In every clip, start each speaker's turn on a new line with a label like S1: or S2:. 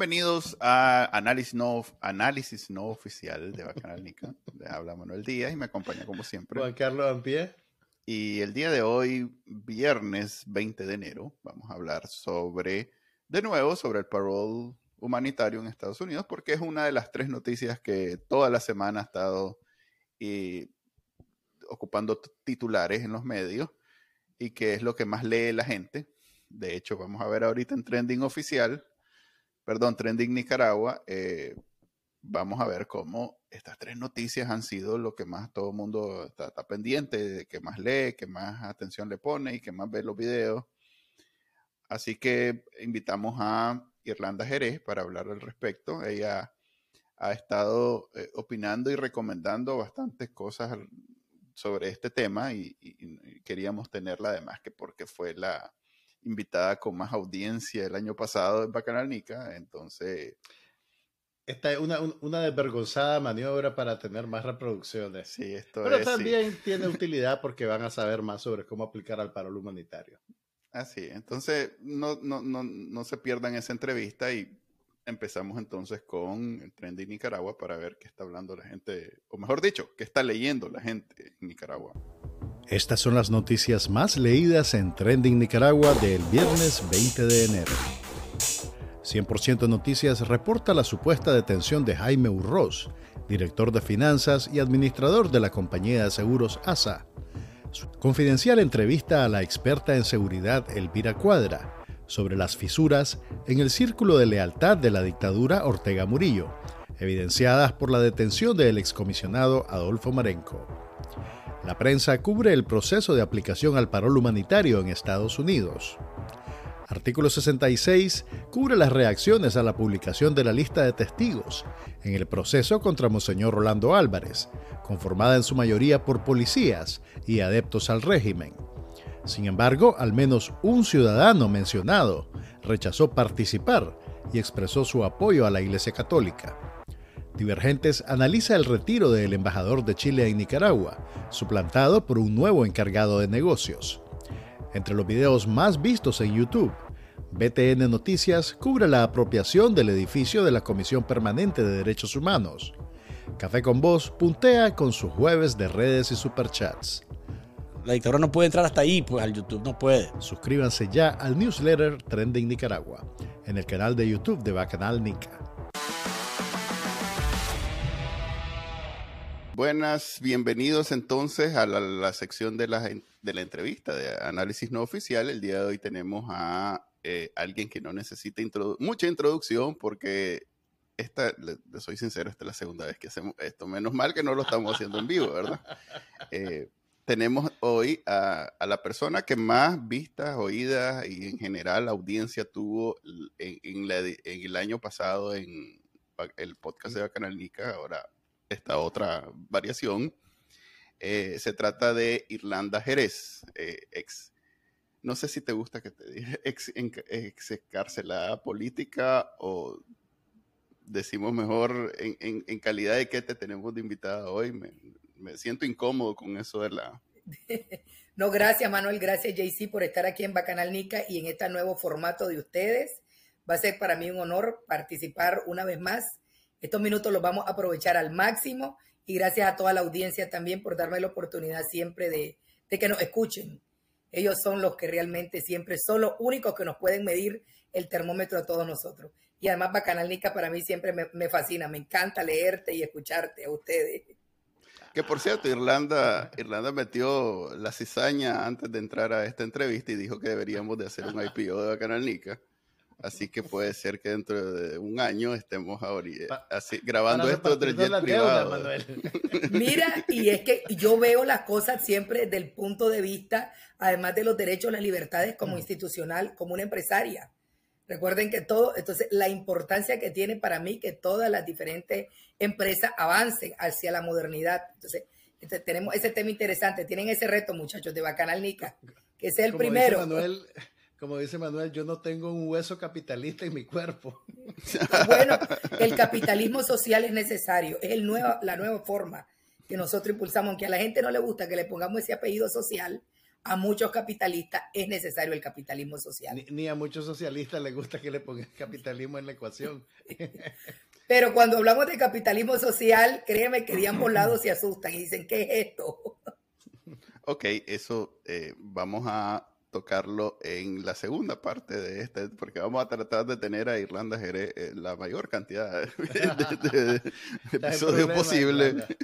S1: Bienvenidos a Análisis No, Análisis no Oficial de Bacanal Nica. habla Manuel Díaz y me acompaña como siempre.
S2: Juan Carlos Ampie.
S1: Y el día de hoy, viernes 20 de enero, vamos a hablar sobre, de nuevo, sobre el parole humanitario en Estados Unidos, porque es una de las tres noticias que toda la semana ha estado eh, ocupando titulares en los medios y que es lo que más lee la gente. De hecho, vamos a ver ahorita en Trending Oficial perdón, Trending Nicaragua, eh, vamos a ver cómo estas tres noticias han sido lo que más todo el mundo está, pendiente, que más lee, que más atención le pone y que más ve los videos. Así que invitamos a Irlanda Jerez para hablar al respecto. Ella ha estado eh, opinando y recomendando bastantes cosas sobre este tema y, y, queríamos tenerla además que porque fue la, invitada con más audiencia el año pasado en Bacanal Nica, entonces...
S2: Esta es una, una desvergonzada maniobra para tener más reproducciones.
S1: Sí, esto
S2: Pero también tiene utilidad porque van a saber más sobre cómo aplicar al paro humanitario.
S1: Así, entonces no, no, no, no se pierdan esa entrevista y empezamos entonces con el Trendy Nicaragua para ver qué está hablando la gente, o mejor dicho, qué está leyendo la gente en Nicaragua.
S3: Estas son las noticias más leídas en Trending Nicaragua del viernes 20 de enero. 100% Noticias reporta la supuesta detención de Jaime Urroz, director de finanzas y administrador de la compañía de seguros ASA. Confidencial entrevista a la experta en seguridad Elvira Cuadra sobre las fisuras en el círculo de lealtad de la dictadura Ortega Murillo, evidenciadas por la detención del excomisionado Adolfo Marenco. La prensa cubre el proceso de aplicación al parol humanitario en Estados Unidos. Artículo 66 cubre las reacciones a la publicación de la lista de testigos en el proceso contra Monseñor Rolando Álvarez, conformada en su mayoría por policías y adeptos al régimen. Sin embargo, al menos un ciudadano mencionado rechazó participar y expresó su apoyo a la Iglesia Católica. Divergentes analiza el retiro del embajador de Chile en Nicaragua, suplantado por un nuevo encargado de negocios. Entre los videos más vistos en YouTube, BTN Noticias cubre la apropiación del edificio de la Comisión Permanente de Derechos Humanos. Café con Voz puntea con sus jueves de redes y superchats.
S4: La dictadura no puede entrar hasta ahí, pues al YouTube no puede.
S3: Suscríbanse ya al newsletter Trending Nicaragua en el canal de YouTube de Bacanal Nica.
S1: Buenas, bienvenidos entonces a la, sección de la, de la, entrevista de análisis no oficial. El día de hoy tenemos a eh, alguien que no necesita mucha introducción porque esta, le, soy sincero, esta es la segunda vez que hacemos esto. Menos mal que no lo estamos haciendo en vivo, ¿verdad? Eh, tenemos hoy a, la persona que más vistas, oídas y en general audiencia tuvo en, en el año pasado en el podcast de Bacanal Nica, ahora esta otra variación. Eh, se trata de Irlanda Jerez, eh, ex, no sé si te gusta que te diga ex, ex encarcelada política o decimos mejor en, en, calidad de que te tenemos de invitada hoy. Me, siento incómodo con eso de la...
S5: No, gracias Manuel, gracias JC por estar aquí en Bacanal Nica y en este nuevo formato de ustedes. Va a ser para mí un honor participar una vez más estos minutos los vamos a aprovechar al máximo y gracias a toda la audiencia también por darme la oportunidad siempre de, que nos escuchen. Ellos son los que realmente siempre son los únicos que nos pueden medir el termómetro a todos nosotros. Y además Bacanalnica para mí siempre me, fascina, me encanta leerte y escucharte a ustedes.
S1: Que por cierto, Irlanda, Irlanda metió la cizaña antes de entrar a esta entrevista y dijo que deberíamos de hacer un IPO de Bacanalnica. Así que puede ser que dentro de un año estemos ahorita, así, grabando esto del jet privado.
S5: Mira, y es que yo veo las cosas siempre desde el punto de vista, además de los derechos, las libertades como mm. institucional, como una empresaria. Recuerden que todo, entonces la importancia que tiene para mí que todas las diferentes empresas avancen hacia la modernidad. Entonces, este, tenemos ese tema interesante. Tienen ese reto, muchachos, de Bacanal Nica, que es el primero
S2: como dice Manuel, yo no tengo un hueso capitalista en mi cuerpo.
S5: Bueno, el capitalismo social es necesario, es el nueva, la nueva forma que nosotros impulsamos, aunque a la gente no le gusta que le pongamos ese apellido social, a muchos capitalistas es necesario el capitalismo social.
S3: Ni, ni a muchos socialistas les gusta que le pongan capitalismo en la ecuación.
S5: Pero cuando hablamos de capitalismo social, créeme que de ambos lados se asustan y dicen, ¿qué es esto?
S1: Ok, eso eh, vamos a tocarlo en la segunda parte de este, porque vamos a tratar de tener a Irlanda Jerez eh, la mayor cantidad de, de- de- de episodios posible.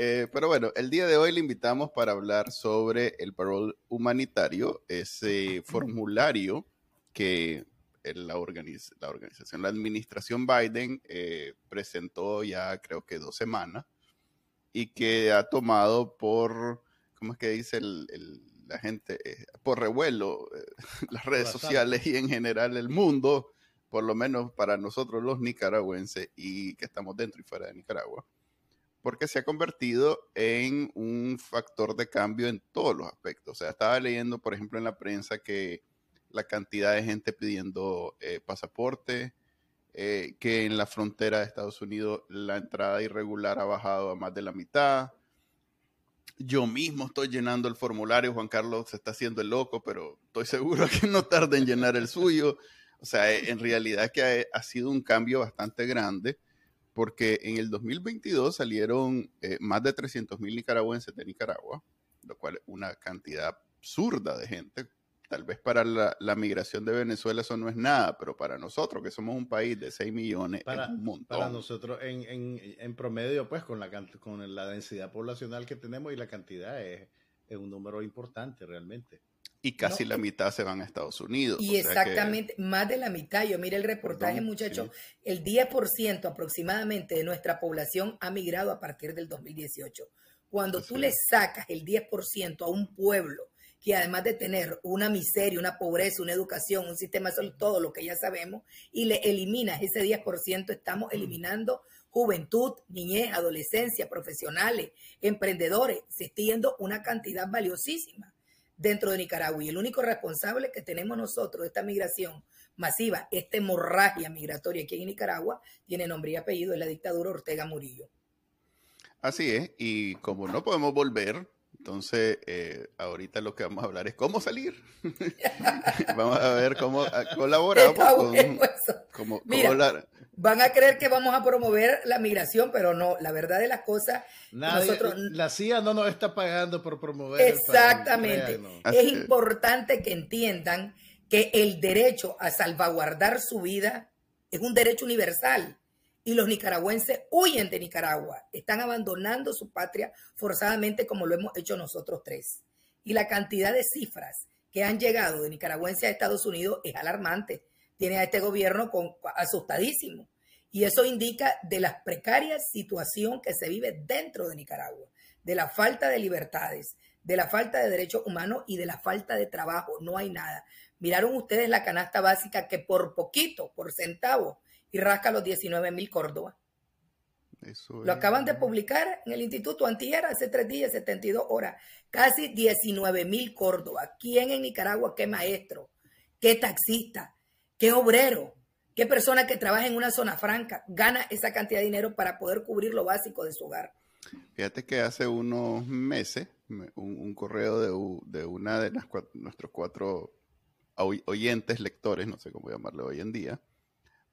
S1: Eh, pero bueno, el día de hoy le invitamos para hablar sobre el parol humanitario, ese formulario que la, organiz- la organización, la administración Biden eh, presentó ya creo que dos semanas y que ha tomado por, ¿cómo es que dice el- el- la gente? Eh, por revuelo eh, las redes sociales y en general el mundo, por lo menos para nosotros los nicaragüenses y que estamos dentro y fuera de Nicaragua porque se ha convertido en un factor de cambio en todos los aspectos. O sea, estaba leyendo, por ejemplo, en la prensa que la cantidad de gente pidiendo eh, pasaporte, eh, que en la frontera de Estados Unidos la entrada irregular ha bajado a más de la mitad. Yo mismo estoy llenando el formulario, Juan Carlos se está haciendo el loco, pero estoy seguro que no tarda en llenar el suyo. O sea, eh, en realidad que ha, sido un cambio bastante grande porque en el 2022 salieron eh, más de 300 mil nicaragüenses de Nicaragua, lo cual es una cantidad absurda de gente. Tal vez para la, la migración de Venezuela eso no es nada, pero para nosotros, que somos un país de 6 millones,
S3: Para,
S1: es un montón.
S3: para nosotros, en, en, en promedio, pues con la, con la densidad poblacional que tenemos y la cantidad, es, es un número importante realmente.
S1: y casi
S5: No,
S1: la mitad se van a Estados Unidos.
S5: Y
S1: o sea que-
S5: exactamente, más de la mitad. Yo mire el reportaje, muchachos.
S1: sí.
S5: El 10% aproximadamente de nuestra población ha migrado a partir del 2018. Cuando tú le sacas el 10% a un pueblo que además de tener una miseria, una pobreza, una educación, un sistema de salud, todo lo que ya sabemos, y le eliminas ese 10%, estamos eliminando juventud, niñez, adolescencia, profesionales, emprendedores. Se está yendo una cantidad valiosísima dentro de Nicaragua. Y el único responsable que tenemos nosotros de esta migración masiva, esta hemorragia migratoria aquí en Nicaragua, tiene nombre y apellido, es la dictadura Ortega Murillo.
S1: Así es, y como no podemos volver, entonces eh, ahorita lo que vamos a hablar es cómo salir. vamos a ver cómo ah, colaboramos
S5: Está
S1: con, cómo-
S5: Mira,
S1: cómo la-
S5: Van a creer que vamos a promover la migración, pero no, la verdad de las cosas,
S3: Nadie,
S5: Nosotros-
S3: la CIA no nos está pagando por promover. el país,
S5: Exactamente.
S1: Así
S5: es
S1: es.
S5: importante que entiendan que el derecho a salvaguardar su vida es un derecho universal. Y los nicaragüenses huyen de Nicaragua, están abandonando su patria forzadamente como lo hemos hecho nosotros tres. Y la cantidad de cifras que han llegado de nicaragüenses a Estados Unidos es alarmante. Tiene a este gobierno asustadísimo. Y eso indica de la precaria situación que se vive dentro de Nicaragua, de la falta de libertades, de la falta de derechos humanos y de la falta de trabajo. No hay nada. Miraron ustedes la canasta básica que por poquito, por centavo, y rasca los 19 mil Córdoba.
S1: eso
S5: Lo
S1: es.
S5: acaban de publicar en el Instituto Antier hace tres días, 72 horas. Casi 19 mil Córdoba. ¿Quién en Nicaragua? ¿Qué maestro? ¿Qué taxista? ¿Qué obrero? ¿Qué persona que trabaja en una zona franca gana esa cantidad de dinero para poder cubrir lo básico de su hogar?
S1: Fíjate que hace unos meses me- un, un correo de, de una de las cua- nuestros cuatro oy- oyentes, lectores, no sé cómo llamarlo hoy en día,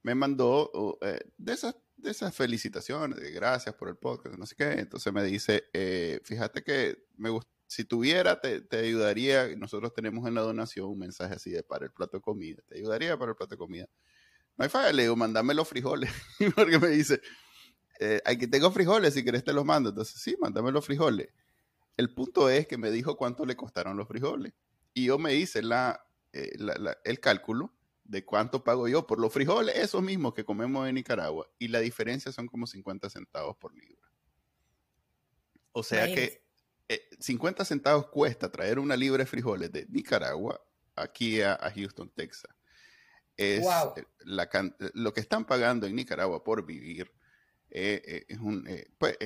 S1: me mandó eh, de, esas, de esas felicitaciones, de gracias por el podcast, no sé qué. Entonces me dice, eh, fíjate que me si tuviera, te, ayudaría. Nosotros tenemos en la donación un mensaje así de para el plato de comida. Te ayudaría para el plato de comida. No hay falla, le digo, mandame los frijoles. Porque me dice, eh, aquí tengo frijoles, si querés te los mando. Entonces, sí, mándame los frijoles. El punto es que me dijo cuánto le costaron los frijoles. Y yo me hice la, eh, el cálculo de cuánto pago yo por los frijoles, esos mismos que comemos en Nicaragua. Y la diferencia son como 50 centavos por libra. O sea que eh, 50 centavos cuesta traer una libra de frijoles de Nicaragua aquí a, a Houston, Texas. Es
S5: Wow.
S1: eh, la lo que están pagando en Nicaragua por vivir. eh, eh, es un, eh, pues,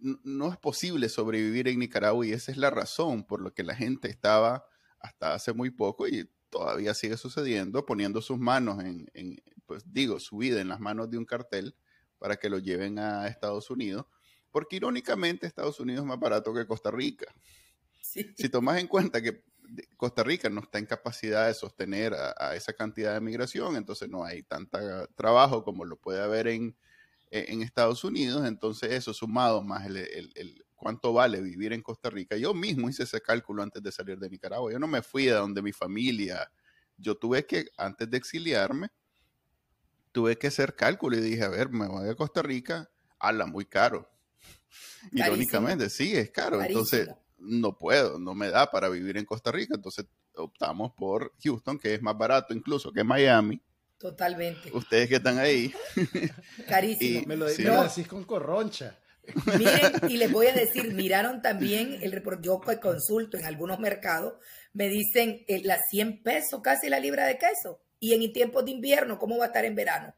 S1: no es posible sobrevivir en Nicaragua y esa es la razón por la que la gente estaba hasta hace muy poco y todavía sigue sucediendo poniendo sus manos en, en, pues digo, su vida en las manos de un cartel para que lo lleven a Estados Unidos, porque irónicamente Estados Unidos es más barato que Costa Rica. si tomas en cuenta que Costa Rica no está en capacidad de sostener a, esa cantidad de migración, entonces no hay tanta trabajo como lo puede haber en, en Estados Unidos, entonces eso sumado más el, el, cuánto vale vivir en Costa Rica. Yo mismo hice ese cálculo antes de salir de Nicaragua, yo no me fui de donde mi familia, yo tuve que, antes de exiliarme, tuve que hacer cálculo y dije, a ver, me voy a Costa Rica, ala, muy caro. Irónicamente, sí, es caro. Entonces, no puedo, no me da para vivir en Costa Rica, entonces optamos por Houston, que es más barato incluso que Miami.
S5: Totalmente.
S1: Ustedes que están ahí.
S5: Carísimo.
S3: me lo, decís con corroncha.
S5: Miren, y les voy a decir, miraron también el yo que consulto en algunos mercados, me dicen eh, las 100 pesos casi la libra de queso. Y en tiempos de invierno, ¿cómo va a estar en verano?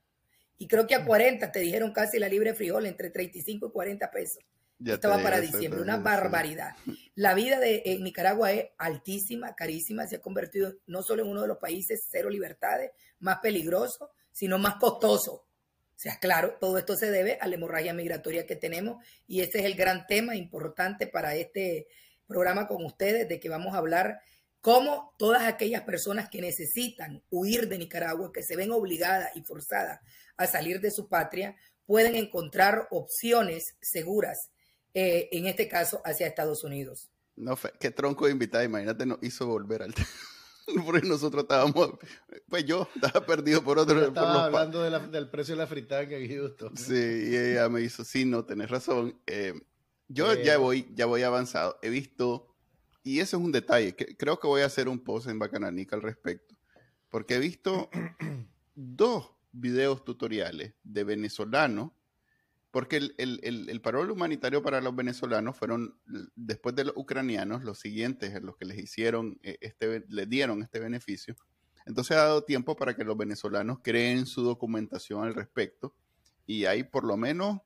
S5: Y creo que a 40 te dijeron casi la libra de frijol entre 35 y 40 pesos. Estaba para diciembre, una barbaridad. La vida de en Nicaragua es altísima, carísima, se ha convertido no solo en uno de los países cero libertades más peligrosos, sino más costoso. O sea, claro, todo esto se debe a la hemorragia migratoria que tenemos y ese es el gran tema importante para este programa con ustedes, de que vamos a hablar cómo todas aquellas personas que necesitan huir de Nicaragua, que se ven obligadas y forzadas a salir de su patria, pueden encontrar opciones seguras eh, en este caso hacia Estados Unidos.
S1: No, qué tronco de invitada, imagínate, nos hizo volver al porque nosotros estábamos, pues yo estaba perdido por otro.
S3: Estaba hablando del precio de la fritanga en Houston.
S1: Sí, y ella me hizo, sí, no, tenés razón. Eh, yo ya voy, ya voy avanzado. He visto, y eso es un detalle, que, creo que voy a hacer un post en Bacananica al respecto, porque he visto dos videos tutoriales de venezolanos porque el, el, el, parol humanitario para los venezolanos fueron, después de los ucranianos, los siguientes en los que les hicieron, eh, este, les dieron este beneficio. Entonces ha dado tiempo para que los venezolanos creen su documentación al respecto. Y hay por lo menos,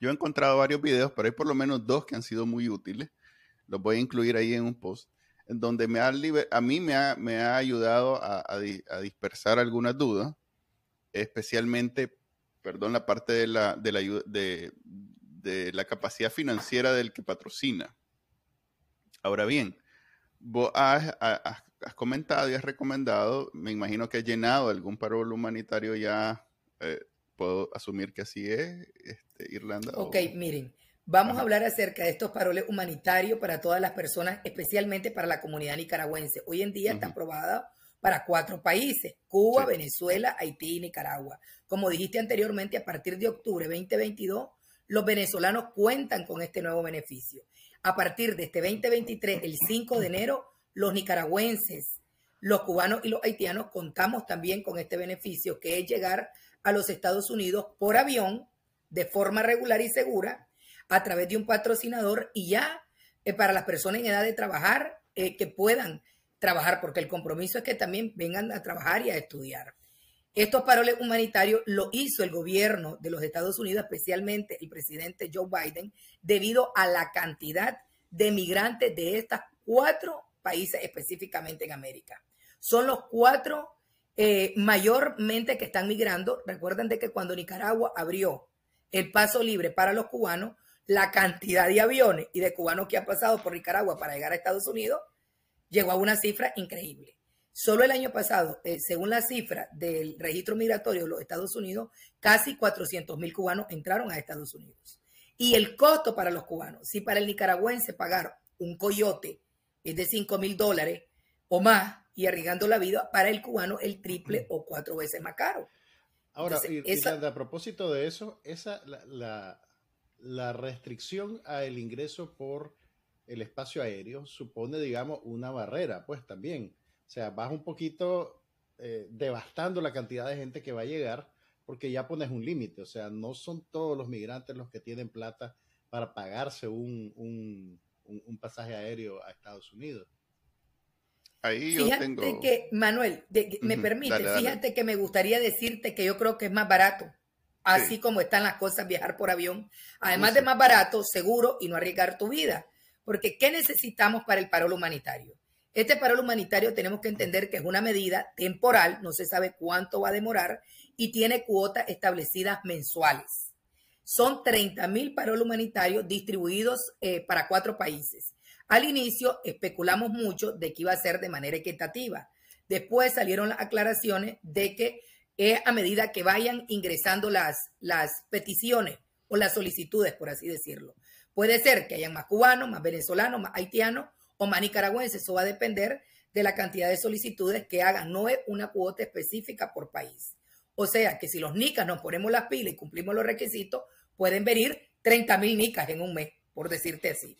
S1: yo he encontrado varios videos, pero hay por lo menos dos que han sido muy útiles. Los voy a incluir ahí en un post, en donde me ha a mí me ha, me ha ayudado a dispersar algunas dudas, especialmente perdón, la parte de la, de la, de, de la capacidad financiera del que patrocina. Ahora bien, vos has, comentado y has recomendado, me imagino que has llenado algún paro humanitario ya, eh, puedo asumir que así es, este, Irlanda.
S5: Ok, miren, vamos a hablar acerca de estos paroles humanitarios para todas las personas, especialmente para la comunidad nicaragüense. Hoy en día está aprobada para cuatro países, Cuba, Venezuela, Haití y Nicaragua. Como dijiste anteriormente, a partir de octubre 2022, los venezolanos cuentan con este nuevo beneficio. A partir de este 2023, el 5 de enero, los nicaragüenses, los cubanos y los haitianos contamos también con este beneficio, que es llegar a los Estados Unidos por avión de forma regular y segura a través de un patrocinador y ya eh, para las personas en edad de trabajar eh, que puedan trabajar, porque el compromiso es que también vengan a trabajar y a estudiar. Estos paroles humanitarios lo hizo el gobierno de los Estados Unidos, especialmente el presidente Joe Biden, debido a la cantidad de migrantes de estos cuatro países específicamente en América. Son los cuatro eh, mayormente que están migrando. Recuerden de que cuando Nicaragua abrió el paso libre para los cubanos, la cantidad de aviones y de cubanos que han pasado por Nicaragua para llegar a Estados Unidos llegó a una cifra increíble. Solo el año pasado, eh, según la cifra del registro migratorio de los Estados Unidos, casi 400 mil cubanos entraron a Estados Unidos. Y el costo para los cubanos, si para el nicaragüense pagar un coyote es de 5 mil dólares o más y arriesgando la vida, para el cubano el triple o cuatro veces más caro.
S3: Ahora, a propósito de eso, esa, la, la restricción al ingreso por el espacio aéreo supone, digamos, una barrera, pues también. O sea, vas un poquito eh, devastando la cantidad de gente que va a llegar porque ya pones un límite. O sea, no son todos los migrantes los que tienen plata para pagarse un, un, pasaje aéreo a Stados Unidos.
S5: Ahí yo fíjate que, Manuel, me permite, fíjate que me gustaría decirte que yo creo que es más barato, así como están las cosas, viajar por avión. Además de más barato, seguro y no arriesgar tu vida. Porque ¿qué necesitamos para el paro humanitario? Este paro humanitario tenemos que entender que es una medida temporal, no se sabe cuánto va a demorar y tiene cuotas establecidas mensuales. Son 30 mil paros humanitarios distribuidos eh, para cuatro países. Al inicio especulamos mucho de que iba a ser de manera equitativa. Después salieron las aclaraciones de que es a medida que vayan ingresando las, las peticiones o las solicitudes, por así decirlo. Puede ser que hayan más cubanos, más venezolanos, más haitianos o más nicaragüenses. Eso va a depender de la cantidad de solicitudes que hagan. No es una cuota específica por país. O sea que si los nicas nos ponemos las pilas y cumplimos los requisitos, pueden venir 30 mil nicas en un mes, por decirte así.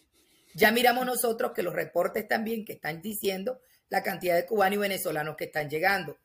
S5: Ya miramos nosotros que los reportes también que están diciendo la cantidad de cubanos y venezolanos que están llegando.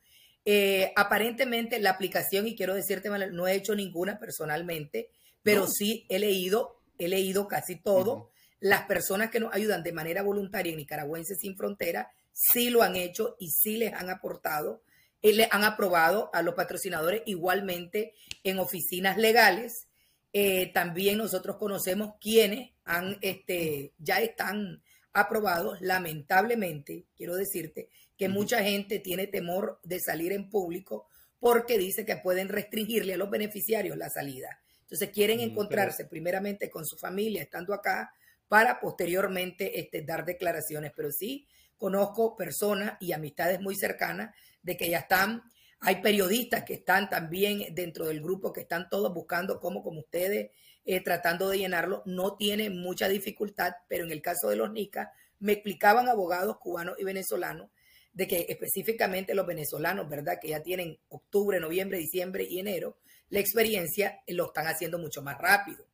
S5: Eh, aparentemente la aplicación, y quiero decirte, no he hecho ninguna personalmente, pero sí he leído, he leído casi todo. Las personas que nos ayudan de manera voluntaria en Nicaragüenses sin Frontera sí lo han hecho y sí les han aportado, y eh, le han aprobado a los patrocinadores igualmente en oficinas legales. Eh, también nosotros conocemos quienes han, este, ya están aprobados. Lamentablemente, quiero decirte que mucha gente tiene temor de salir en público porque dice que pueden restringirle a los beneficiarios la salida. Entonces quieren encontrarse primeramente con su familia estando acá para posteriormente este, dar declaraciones. Pero sí conozco personas y amistades muy cercanas de que ya están. Hay periodistas que están también dentro del grupo, que están todos buscando cómo, como ustedes, eh, tratando de llenarlo. No tiene mucha dificultad, pero en el caso de los NICA, me explicaban abogados cubanos y venezolanos de que específicamente los venezolanos, ¿verdad? Que ya tienen octubre, noviembre, diciembre y enero, la experiencia lo están haciendo mucho más rápido.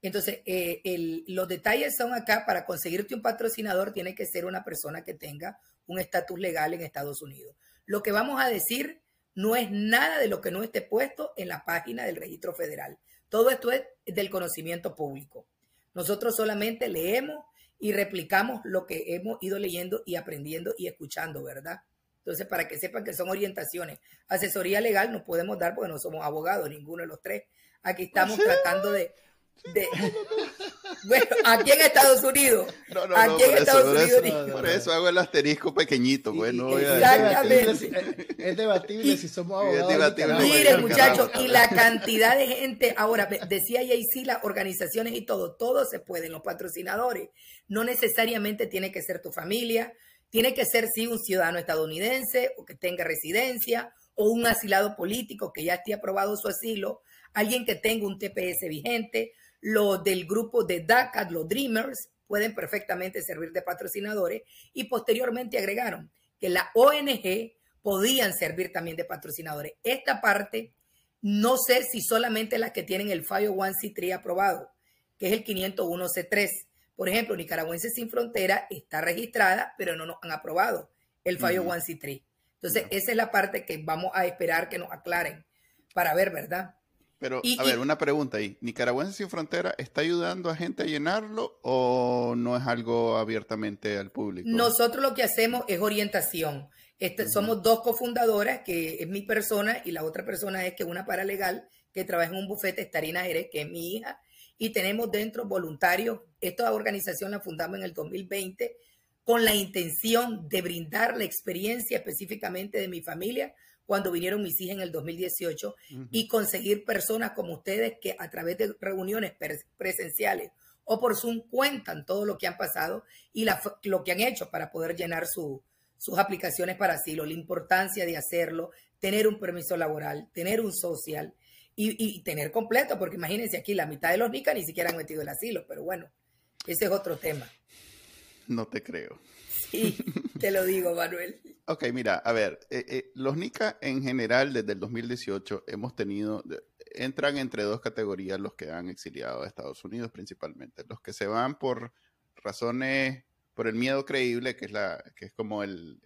S5: Entonces, eh, los detalles son acá, para conseguirte un patrocinador tiene que ser una persona que tenga un estatus legal en Estados Unidos. Lo que vamos a decir no es nada de lo que no esté puesto en la página del registro federal. Todo esto es del conocimiento público. Nosotros solamente leemos y replicamos lo que hemos ido leyendo y aprendiendo y escuchando, ¿verdad? Entonces, para que sepan que son orientaciones. Asesoría legal no podemos dar porque no somos abogados, ninguno de los tres. Aquí estamos tratando de, bueno, aquí en Estados Unidos.
S1: No, no, aquí en Estados Unidos. por eso hago el asterisco pequeñito, bueno.
S5: Exactamente.
S3: Es debatible si somos abogados.
S5: Miren, muchachos, y la cantidad de gente, ahora, decía sí las organizaciones y todo, todo se puede, los patrocinadores. No necesariamente tiene que ser tu familia, tiene que ser, sí, un ciudadano estadounidense o que tenga residencia o un asilado político que ya esté aprobado su asilo, alguien que tenga un TPS vigente, los del grupo de DACA, los Dreamers, pueden perfectamente servir de patrocinadores y posteriormente agregaron que la ONG podían servir también de patrocinadores. Esta parte, no sé si solamente las que tienen el 501c3 aprobado, que es el 501c3, por ejemplo, Nicaragüenses sin Frontera está registrada, pero no nos han aprobado el fallo 501c3. Entonces, esa es la parte que vamos a esperar que nos aclaren para ver, ¿verdad?
S1: Pero, a ver, una pregunta ahí. ¿Nicaragüenses sin Frontera está ayudando a gente a llenarlo o no es algo abiertamente al público?
S5: Nosotros lo que hacemos es orientación. Este, somos dos cofundadoras, que es mi persona, y la otra persona es que una paralegal que trabaja en un bufete, Estarina Jerez, que es mi hija, y tenemos dentro voluntarios. Esta organización la fundamos en el 2020 con la intención de brindar la experiencia específicamente de mi familia cuando vinieron mis hijas en el 2018 y conseguir personas como ustedes que a través de reuniones presenciales o por Zoom cuentan todo lo que han pasado y lo que han hecho para poder llenar sus aplicaciones para asilo, la importancia de hacerlo, tener un permiso laboral, tener un social y, tener completo, porque imagínense aquí, la mitad de los NICA ni siquiera han metido el asilo, pero bueno, ese es otro tema.
S1: No te creo.
S5: Sí, te lo digo, Manuel.
S1: ok, mira, a ver, eh, eh, los NICA en general desde el 2018 hemos tenido, entran entre dos categorías los que han exiliado a Estados Unidos principalmente, los que se van por razones, por el miedo creíble, que es, la, que es como el,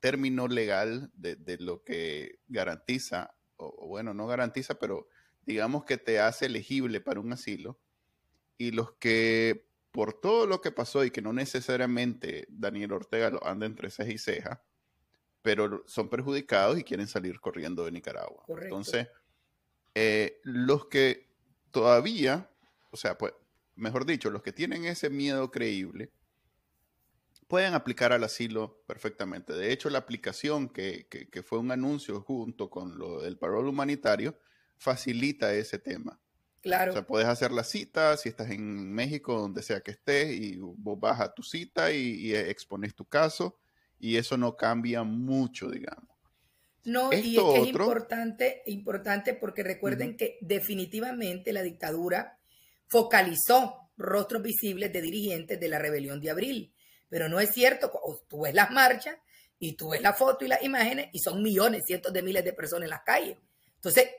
S1: término legal de, de, lo que garantiza o, bueno, no garantiza, pero digamos que te hace elegible para un asilo, y los que por todo lo que pasó y que no necesariamente Daniel Ortega lo anda entre ceja y ceja, pero son perjudicados y quieren salir corriendo de Nicaragua. Entonces, eh, los que todavía, o sea, pues, mejor dicho, los que tienen ese miedo creíble, pueden aplicar al asilo perfectamente. De hecho, la aplicación que, fue un anuncio junto con lo del parol humanitario facilita ese tema.
S5: Claro.
S1: O sea, puedes hacer la cita si estás en México, donde sea que estés, y vos vas a tu cita y, expones tu caso, y eso no cambia mucho, digamos.
S5: No, y es, importante, importante porque recuerden que definitivamente la dictadura focalizó rostros visibles de dirigentes de la rebelión de abril. Pero no es cierto, tú ves las marchas y tú ves la foto y las imágenes y son millones, cientos de miles de personas en las calles. Entonces,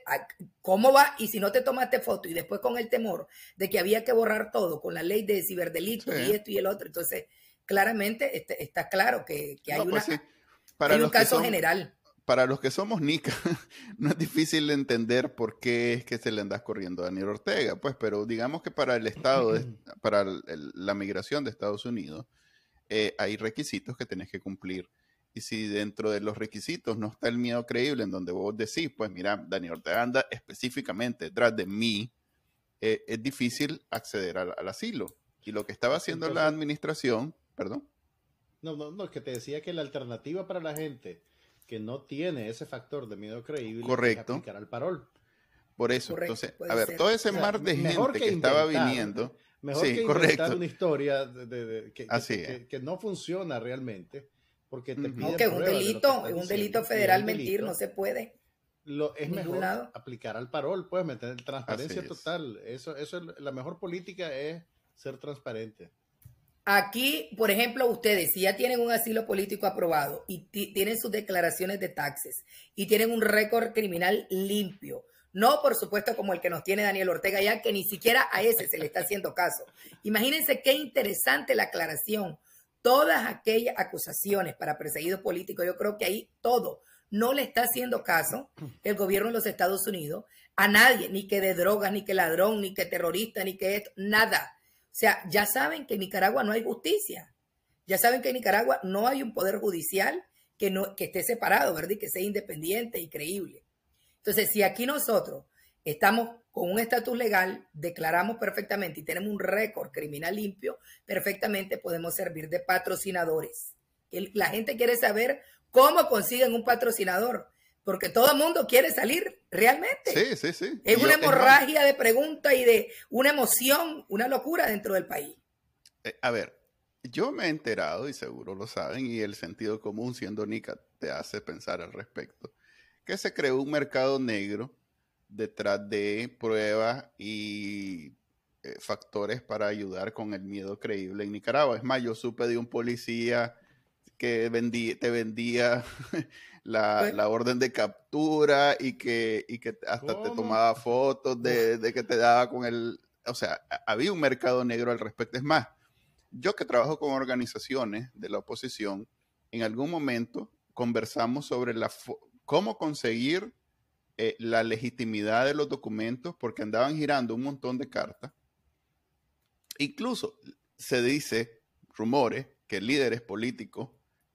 S5: ¿cómo va? Y si no te tomaste foto y después con el temor de que había que borrar todo con la ley de ciberdelito y esto y el otro, entonces claramente este, está claro que, hay, pues un caso general.
S1: Para los que somos NICA, no es difícil entender por qué es que se le anda corriendo a Daniel Ortega, pues, pero digamos que para el Estado, para la migración de Estados Unidos, eh, hay requisitos que tenés que cumplir y si dentro de los requisitos no está el miedo creíble, en donde vos decís, pues mira, Daniel Ortega anda específicamente detrás de mí, eh, es difícil acceder al, asilo. Y lo que estaba haciendo la administración, perdón.
S3: No, no, no, es que te decía que la alternativa para la gente que no tiene ese factor de miedo creíble
S1: Correcto.
S3: es aplicar al parol.
S1: Por eso, entonces, a ver, todo ese mar de gente que, estaba viniendo.
S3: Mejor que inventar una historia de, que, no funciona realmente porque te
S5: No, que un delito, es un delito federal mentir, no se puede.
S3: Lo, es mejor aplicar al parol, pues, meter transparencia total. Eso, eso es la mejor política es ser transparente.
S5: Aquí, por ejemplo, ustedes, si ya tienen un asilo político aprobado y tienen sus declaraciones de taxes y tienen un récord criminal limpio, no por supuesto como el que nos tiene Daniel Ortega ya, que ni siquiera a ese se le está haciendo caso. Imagínense qué interesante la aclaración todas aquellas acusaciones para perseguidos políticos, yo creo que ahí todo no le está haciendo caso el gobierno de los Estados Unidos a nadie, ni que de drogas, ni que ladrón, ni que terrorista, ni que esto, nada. O sea, ya saben que en Nicaragua no hay justicia. Ya saben que en Nicaragua no hay un poder judicial que, no, que esté separado, ¿verdad? Y que sea independiente y creíble. Entonces, si aquí nosotros estamos con un estatus legal, declaramos perfectamente y tenemos un récord criminal limpio, perfectamente podemos servir de patrocinadores. La gente quiere saber cómo consiguen un patrocinador, porque todo el mundo quiere salir realmente.
S1: Sí, sí, sí.
S5: Es una hemorragia de preguntas y de una emoción, una locura dentro del país.
S1: Eh, a ver, yo me he enterado, y seguro lo saben, y el sentido común siendo Nica te hace pensar al respecto, que se creó un mercado negro detrás de pruebas y eh, factores para ayudar con el miedo creíble en Nicaragua. Es más, yo supe de un policía que te vendía la, orden de captura y que, que hasta te tomaba fotos de, de, que te daba con el... O sea, había un mercado negro al respecto. Es más, yo que trabajo con organizaciones de la oposición, en algún momento conversamos sobre la cómo conseguir eh, la legitimidad de los documentos porque andaban girando un montón de cartas. Incluso se dice, rumores, que líderes políticos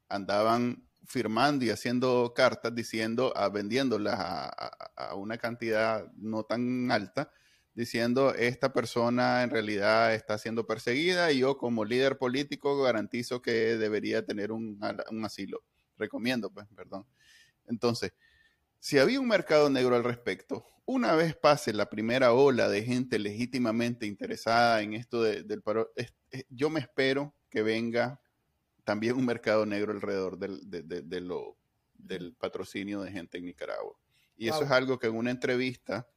S1: andaban firmando y haciendo cartas diciendo, a, vendiéndolas a, una cantidad no tan alta, diciendo esta persona en realidad está siendo perseguida y yo como líder político garantizo que debería tener un, un asilo. Recomiendo, pues, perdón. Entonces, si había un mercado negro al respecto, una vez pase la primera ola de gente legítimamente interesada en esto del paro, yo me espero que venga también un mercado negro alrededor del, de, lo, del patrocinio de gente en Nicaragua. Y eso es algo que en una entrevista,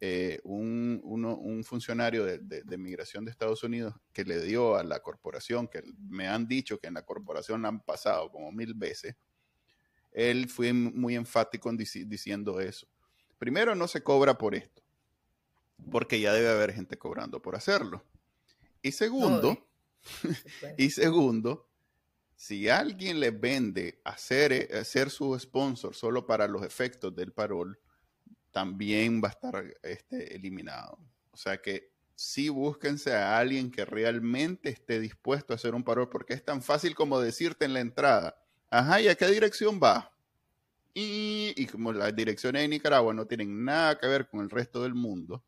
S1: eh, un, un, funcionario de, de, migración de Estados Unidos que le dio a la corporación, que me han dicho que en la corporación han pasado como mil veces, él fue muy enfático en diciendo eso. Primero, no se cobra por esto, porque ya debe haber gente cobrando por hacerlo. Y segundo, y segundo, si alguien le vende hacer, eh, hacer su sponsor solo para los efectos del parol, también va a estar este, eliminado. O sea que sí búsquense a alguien que realmente esté dispuesto a hacer un parol, porque es tan fácil como decirte en la entrada, Ajá, ¿y a qué dirección va? Y, como las direcciones de Nicaragua no tienen nada que ver con el resto del mundo,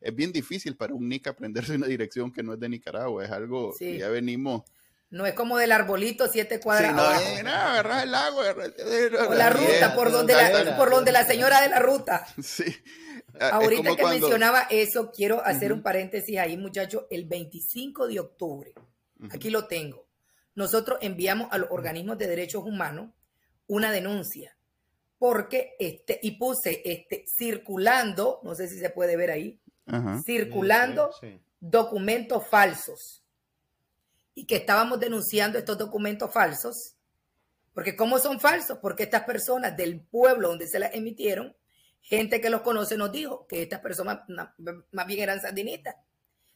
S1: es bien difícil para un NIC aprenderse una dirección que no es de Nicaragua. Es algo que ya venimos.
S5: No es como del arbolito siete cuadras.
S1: Sí, no, agarrar el agua.
S5: o la ruta, por donde la, por donde la señora de la ruta.
S1: Sí.
S5: Ah, Ahorita que mencionaba eso, quiero hacer un paréntesis ahí, muchachos. El 25 de octubre, aquí lo tengo, nosotros enviamos a los organismos de derechos humanos una denuncia porque este y puse este circulando, no sé si se puede ver ahí, circulando documentos falsos y que estábamos denunciando estos documentos falsos, porque ¿cómo son falsos? Porque estas personas del pueblo donde se las emitieron, gente que los conoce nos dijo que estas personas más bien eran sandinistas.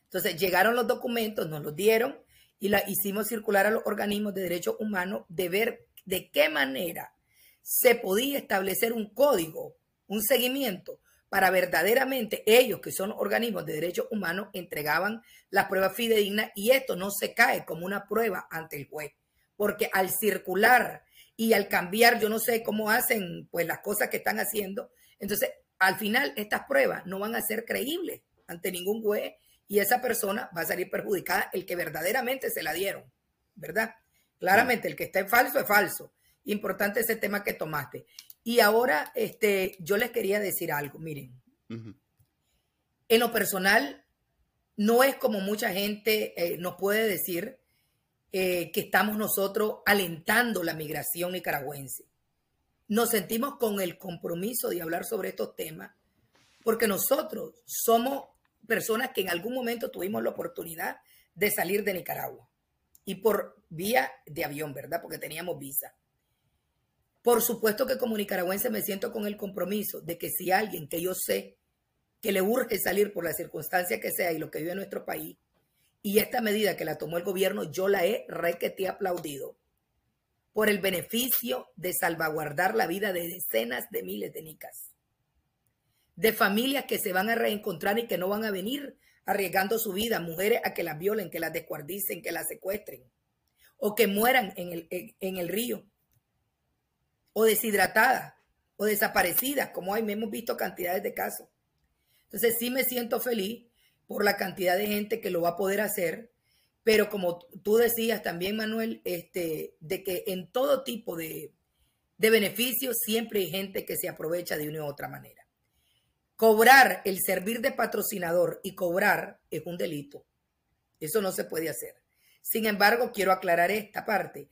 S5: Entonces llegaron los documentos, nos los dieron y la hicimos circular a los organismos de derechos humanos de ver de qué manera se podía establecer un código, un seguimiento para verdaderamente ellos, que son organismos de derechos humanos, entregaban las pruebas fidedignas y esto no se cae como una prueba ante el juez, porque al circular y al cambiar, yo no sé cómo hacen pues las cosas que están haciendo, entonces al final estas pruebas no van a ser creíbles ante ningún juez y esa persona va a salir perjudicada el que verdaderamente se la dieron, ¿verdad? Claramente el que está en falso es falso. Importante ese tema que tomaste. Y ahora, este, yo les quería decir algo, miren. En lo personal, no es como mucha gente eh, nos puede decir eh, que estamos nosotros alentando la migración nicaragüense. Nos sentimos con el compromiso de hablar sobre estos temas porque nosotros somos personas que en algún momento tuvimos la oportunidad de salir de Nicaragua y por vía de avión, ¿verdad? Porque teníamos visa. Por supuesto que como nicaragüense me siento con el compromiso de que si alguien que yo sé que le urge salir por la circunstancia que sea y lo que vive en nuestro país, y esta medida que la tomó el gobierno, yo la he requete aplaudido por el beneficio de salvaguardar la vida de decenas de miles de nicas, de familias que se van a reencontrar y que no van a venir arriesgando su vida, mujeres a que las violen, que las descuarticen, que las secuestren, o que mueran en el, en el río o deshidratadas o desaparecidas, como hay, hemos visto cantidades de casos. Entonces sí me siento feliz por la cantidad de gente que lo va a poder hacer, pero como tú decías también, Manuel, este, de que en todo tipo de, de beneficios siempre hay gente que se aprovecha de una u otra manera. Cobrar el servir de patrocinador y cobrar es un delito. Eso no se puede hacer. Sin embargo, quiero aclarar esta parte.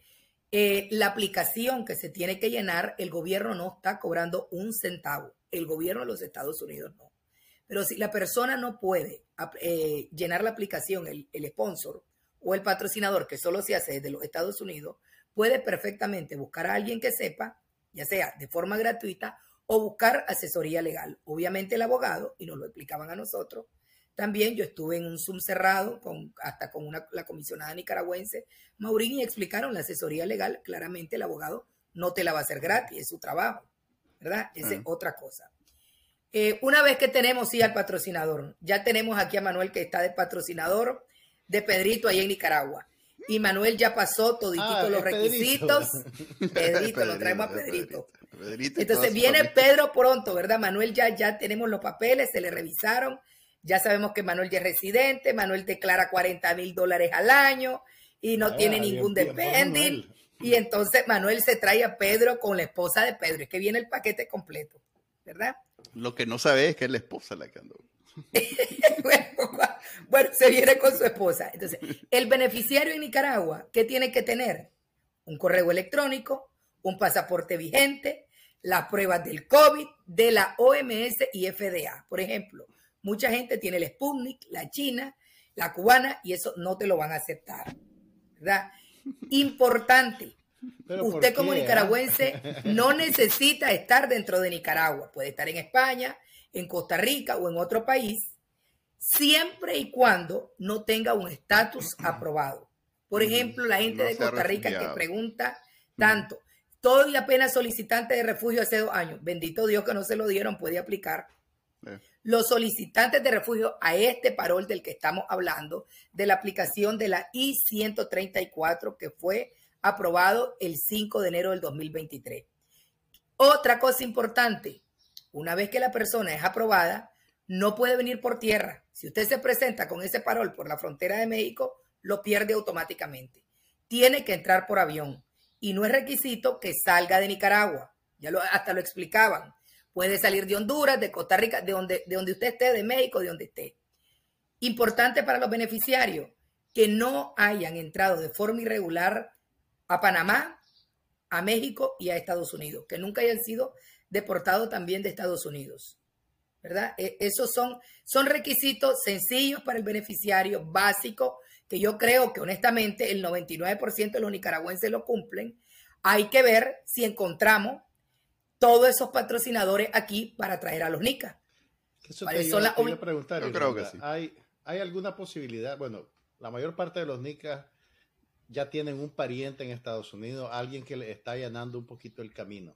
S5: Eh, la aplicación que se tiene que llenar, el gobierno no está cobrando un centavo. El gobierno de los Estados Unidos no. Pero si la persona no puede eh, llenar la aplicación, el, el sponsor o el patrocinador, que solo se hace desde los Estados Unidos, puede perfectamente buscar a alguien que sepa, ya sea de forma gratuita, o buscar asesoría legal. Obviamente el abogado, y nos lo explicaban a nosotros, también yo estuve en un Zoom cerrado con, hasta con una, la comisionada nicaragüense, Maurín, y explicaron la asesoría legal. Claramente el abogado no te la va a hacer gratis, es su trabajo, ¿verdad? Esa es otra cosa. Eh, una vez que tenemos sí al patrocinador, ya tenemos aquí a Manuel que está de patrocinador de Pedrito ahí en Nicaragua. Y Manuel ya pasó toditito ah, los requisitos. Pedrito, lo traemos a Pedrito. Entonces viene Pedro pronto, ¿verdad? Manuel ya, ya tenemos los papeles, se le revisaron ya sabemos que Manuel ya es residente, Manuel declara 40 mil dólares al año y no tiene ningún depending. Y entonces Manuel se trae a Pedro con la esposa de Pedro. Es que viene el paquete completo, ¿verdad?
S1: Lo que no sabe es que es la esposa la que andó.
S5: bueno, se viene con su esposa. Entonces, el beneficiario en Nicaragua, ¿qué tiene que tener? Un correo electrónico, un pasaporte vigente, las pruebas del COVID, de la OMS y FDA. Por ejemplo, Mucha gente tiene el Sputnik, la china, la cubana, y eso no te lo van a aceptar. ¿Verdad? Importante. Usted como nicaragüense no necesita estar dentro de Nicaragua. Puede estar en España, en Costa Rica o en otro país, siempre y cuando no tenga un estatus aprobado. Por ejemplo, la gente de Costa Rica que pregunta tanto, todo y apenas solicitante de refugio hace dos años, bendito Dios que no se lo dieron, puede aplicar los solicitantes de refugio a este parol del que estamos hablando, de la aplicación de la I-134 que fue aprobado el 5 de enero del 2023. Otra cosa importante, una vez que la persona es aprobada, no puede venir por tierra. Si usted se presenta con ese parol por la frontera de México, lo pierde automáticamente. Tiene que entrar por avión y no es requisito que salga de Nicaragua. Ya lo, hasta lo explicaban Puede salir de Honduras, de Costa Rica, de donde, de donde usted esté, de México, de donde esté. Importante para los beneficiarios que no hayan entrado de forma irregular a Panamá, a México y a Estados Unidos, que nunca hayan sido deportados también de Estados Unidos. ¿Verdad? E, esos son, son requisitos sencillos para el beneficiario, básicos, que yo creo que honestamente el 99% de los nicaragüenses lo cumplen. Hay que ver si encontramos todos esos patrocinadores aquí para traer a los nicas.
S3: Eso te iba, a preguntar. Yo creo que sí. ¿Hay, ¿Hay alguna posibilidad? Bueno, la mayor parte de los nicas ya tienen un pariente en Estados Unidos, alguien que le está allanando un poquito el camino.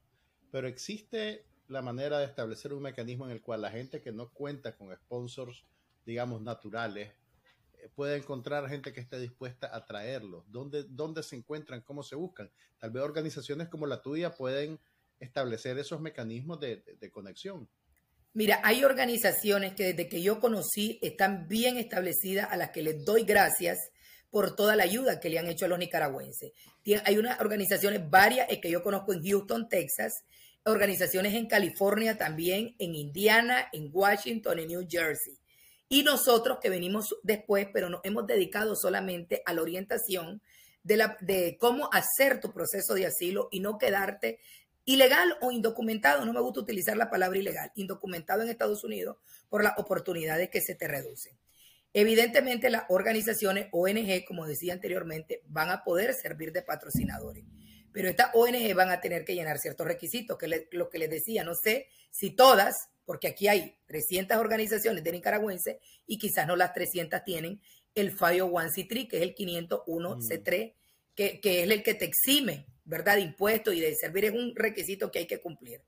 S3: Pero existe la manera de establecer un mecanismo en el cual la gente que no cuenta con sponsors, digamos, naturales, puede encontrar gente que esté dispuesta a traerlos? ¿Dónde, ¿Dónde se encuentran? ¿Cómo se buscan? Tal vez organizaciones como la tuya pueden establecer esos mecanismos de, conexión.
S5: Mira, hay organizaciones que desde que yo conocí están bien establecidas a las que les doy gracias por toda la ayuda que le han hecho a los nicaragüenses. hay unas organizaciones varias que yo conozco en Houston, Texas, organizaciones en California también, en Indiana, en Washington, en New Jersey. Y nosotros que venimos después, pero nos hemos dedicado solamente a la orientación de, la, de cómo hacer tu proceso de asilo y no quedarte ilegal o indocumentado, no me gusta utilizar la palabra ilegal, indocumentado en Estados Unidos por las oportunidades que se te reducen. Evidentemente las organizaciones ONG, como decía anteriormente, van a poder servir de patrocinadores, pero estas ONG van a tener que llenar ciertos requisitos, que lo que les decía, no sé si todas, porque aquí hay 300 organizaciones de nicaragüenses y quizás no las 300 tienen el FIO 1C3, que es el 501C3, mm. que, que, es el que te exime, ¿verdad?, de impuestos y de servir, es un requisito que hay que cumplir.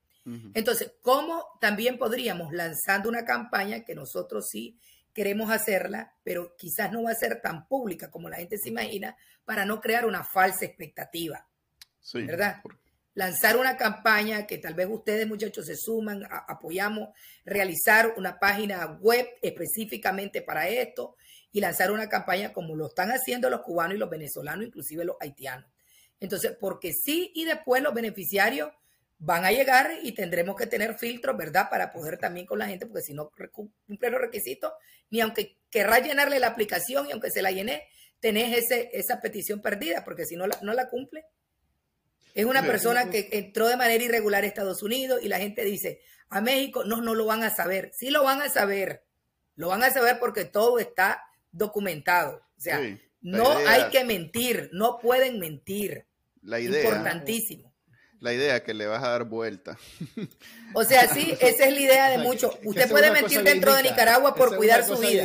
S5: Entonces, ¿cómo también podríamos, lanzando una campaña que nosotros sí queremos hacerla, pero quizás no va a ser tan pública como la gente se imagina, para no crear una falsa expectativa, ¿verdad? lanzar una campaña que tal vez ustedes muchachos se suman, apoyamos realizar una página web específicamente para esto y lanzar una campaña como lo están haciendo los cubanos y los venezolanos, inclusive los haitianos. Entonces, porque sí y después los beneficiarios van a llegar y tendremos que tener filtros, ¿verdad? Para poder también con la gente, porque si no cumple los requisitos, ni aunque querrá llenarle la aplicación y aunque se la llene, tenés ese, esa petición perdida, porque si no la, no la cumple, es una persona que entró de manera irregular a Estados Unidos y la gente dice, a México no, no lo van a saber. Sí lo van a saber. Lo van a saber porque todo está documentado. O sea, no hay que mentir, no pueden mentir.
S1: La idea.
S5: Importantísimo.
S1: La idea que le vas a dar vuelta.
S5: O sea, sí, esa es la idea de muchos. Usted puede mentir dentro de Nicaragua por cuidar su vida.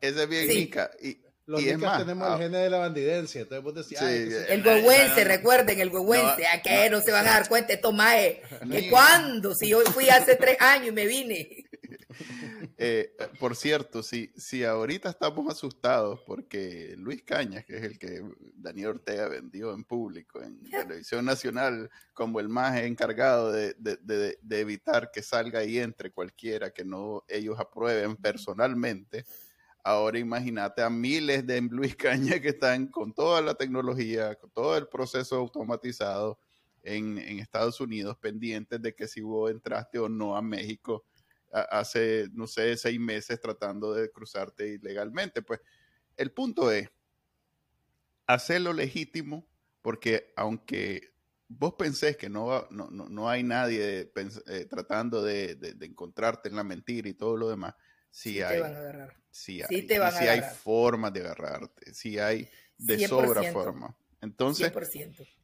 S1: Esa es bien Y,
S3: los y tenemos el ah, gene de la bandidencia. Entonces
S5: el huehuense, recuerden, el huehuense. a que no, se van a dar cuenta esto más que cuando, si yo fui hace tres años y me vine.
S1: Eh, por cierto, si, si ahorita estamos asustados porque Luis Cañas, que es el que Daniel Ortega vendió en público en televisión nacional como el más encargado de, de, de evitar que salga y entre cualquiera que no ellos aprueben personalmente, Ahora imagínate a miles de Luis Caña que están con toda la tecnología, con todo el proceso automatizado en, Estados Unidos, pendientes de que si vos entraste o no a México hace, no sé, seis meses tratando de cruzarte ilegalmente. Pues el punto es hacerlo legítimo, porque aunque vos pensés que no, no, no hay nadie eh, tratando de, de, encontrarte en la mentira y todo lo demás, sí, hay. Sí hay, hay formas de agarrarte, sí hay de sobra forma. Entonces,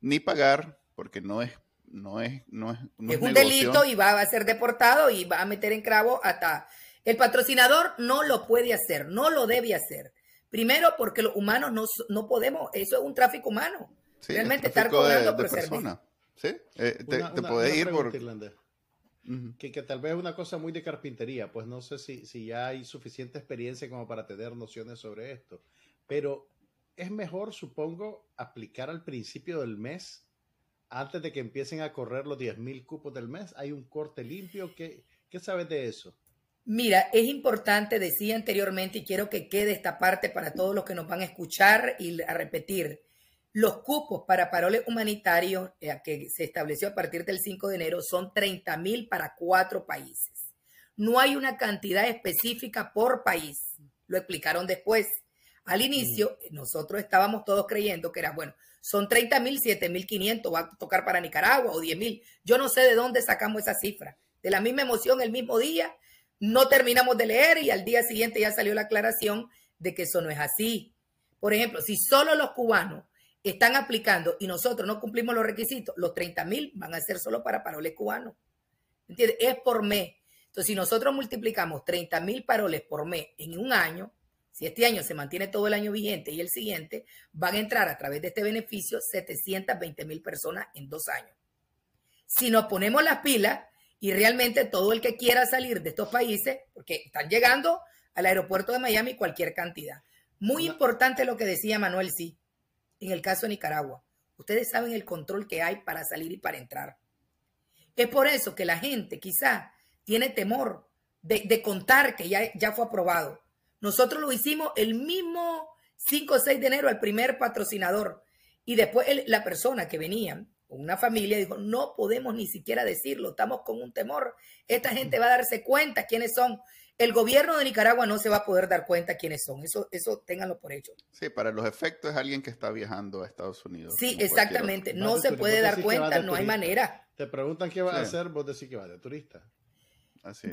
S1: ni pagar, porque no es, no es, no es,
S5: es, un delito y va a ser deportado y va a meter en cravo hasta el patrocinador no lo puede hacer, no lo debe hacer. Primero, porque los humanos no, no podemos, eso es un tráfico humano. Realmente estar cobrando por
S1: persona. Sí, eh, te, puede ir por
S3: que, tal vez es una cosa muy de carpintería, pues no sé si, si ya hay suficiente experiencia como para tener nociones sobre esto, pero es mejor, supongo, aplicar al principio del mes, antes de que empiecen a correr los 10.000 cupos del mes, hay un corte limpio, ¿qué, qué sabes de eso?
S5: Mira, es importante, decía anteriormente, y quiero que quede esta parte para todos los que nos van a escuchar y a repetir. Los cupos para paroles humanitarios eh, que se estableció a partir del 5 de enero son 30 mil para cuatro países. No hay una cantidad específica por país. Lo explicaron después. Al inicio, mm. nosotros estábamos todos creyendo que era, bueno, son 30 mil, 7 mil 500, va a tocar para Nicaragua o 10 mil. Yo no sé de dónde sacamos esa cifra. De la misma emoción el mismo día, no terminamos de leer y al día siguiente ya salió la aclaración de que eso no es así. Por ejemplo, si solo los cubanos están aplicando y nosotros no cumplimos los requisitos, los 30 mil van a ser solo para paroles cubanos. ¿Entiendes? Es por mes. Entonces, si nosotros multiplicamos 30 mil paroles por mes en un año, si este año se mantiene todo el año vigente y el siguiente, van a entrar a través de este beneficio 720 mil personas en dos años. Si nos ponemos las pilas y realmente todo el que quiera salir de estos países, porque están llegando al aeropuerto de Miami cualquier cantidad. Muy importante lo que decía Manuel, sí en el caso de Nicaragua. Ustedes saben el control que hay para salir y para entrar. Es por eso que la gente quizá tiene temor de, contar que ya, ya fue aprobado. Nosotros lo hicimos el mismo 5 o 6 de enero al primer patrocinador y después la persona que venía una familia dijo, no podemos ni siquiera decirlo, estamos con un temor. Esta gente va a darse cuenta quiénes son el gobierno de Nicaragua no se va a poder dar cuenta quiénes son. Eso, eso ténganlo por hecho.
S1: Sí, para los efectos es alguien que está viajando a Estados Unidos.
S5: Sí, exactamente. No se puede dar cuenta, no hay manera.
S3: Te preguntan qué va a hacer, vos decís que va de turista.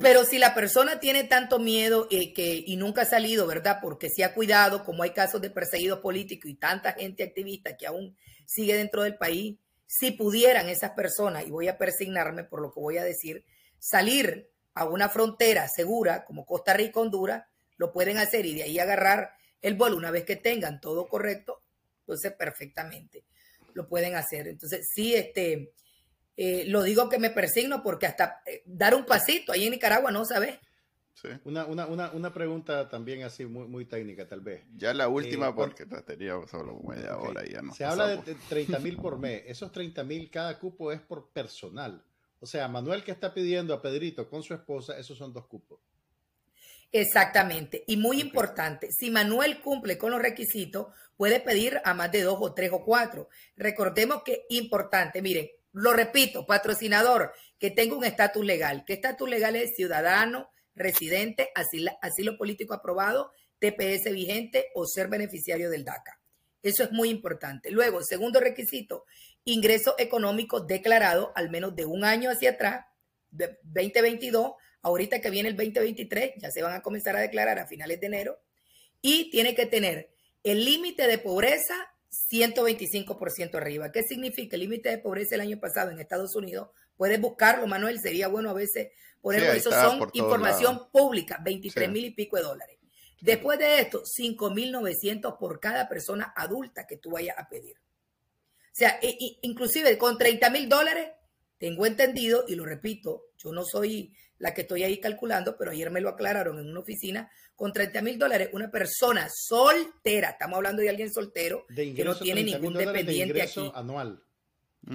S5: Pero si la persona tiene tanto miedo y, que, y nunca ha salido, ¿verdad? Porque se ha cuidado, como hay casos de perseguidos políticos y tanta gente activista que aún sigue dentro del país, si pudieran esas personas, y voy a persignarme por lo que voy a decir, salir a una frontera segura como Costa Rica, Honduras, lo pueden hacer y de ahí agarrar el vuelo una vez que tengan todo correcto, entonces perfectamente lo pueden hacer. Entonces, sí, este, eh, lo digo que me persigno porque hasta eh, dar un pasito ahí en Nicaragua no sabes.
S3: Sí. Una, una, una, una, pregunta también así muy, muy técnica, tal vez.
S1: Ya la última, eh, porque la teníamos solo media hora y ya no.
S3: Se habla de 30 mil por mes. Esos 30 mil, cada cupo es por personal. O sea, Manuel que está pidiendo a Pedrito con su esposa, esos son dos cupos.
S5: Exactamente. Y muy importante, si Manuel cumple con los requisitos, puede pedir a más de dos o tres o cuatro. Recordemos que importante, miren, lo repito, patrocinador, que tenga un estatus legal. ¿Qué estatus legal es? Ciudadano, residente, asilo, asilo político aprobado, TPS vigente o ser beneficiario del DACA. Eso es muy importante. Luego, segundo requisito, ingreso económico declarado al menos de un año hacia atrás, de 2022, ahorita que viene el 2023, ya se van a comenzar a declarar a finales de enero, y tiene que tener el límite de pobreza 125% arriba. ¿Qué significa el límite de pobreza el año pasado en Estados Unidos? Puedes buscarlo, Manuel, sería bueno a veces ponerlo. eso son información pública, 23 mil y pico de dólares. Después de esto, 5.900 por cada persona adulta que tú vayas a pedir. O sea, inclusive con 30 mil dólares, tengo entendido, y lo repito, yo no soy la que estoy ahí calculando, pero ayer me lo aclararon en una oficina, con 30 mil dólares, una persona soltera, estamos hablando de alguien soltero, que no tiene ningún dependiente aquí.
S3: Anual.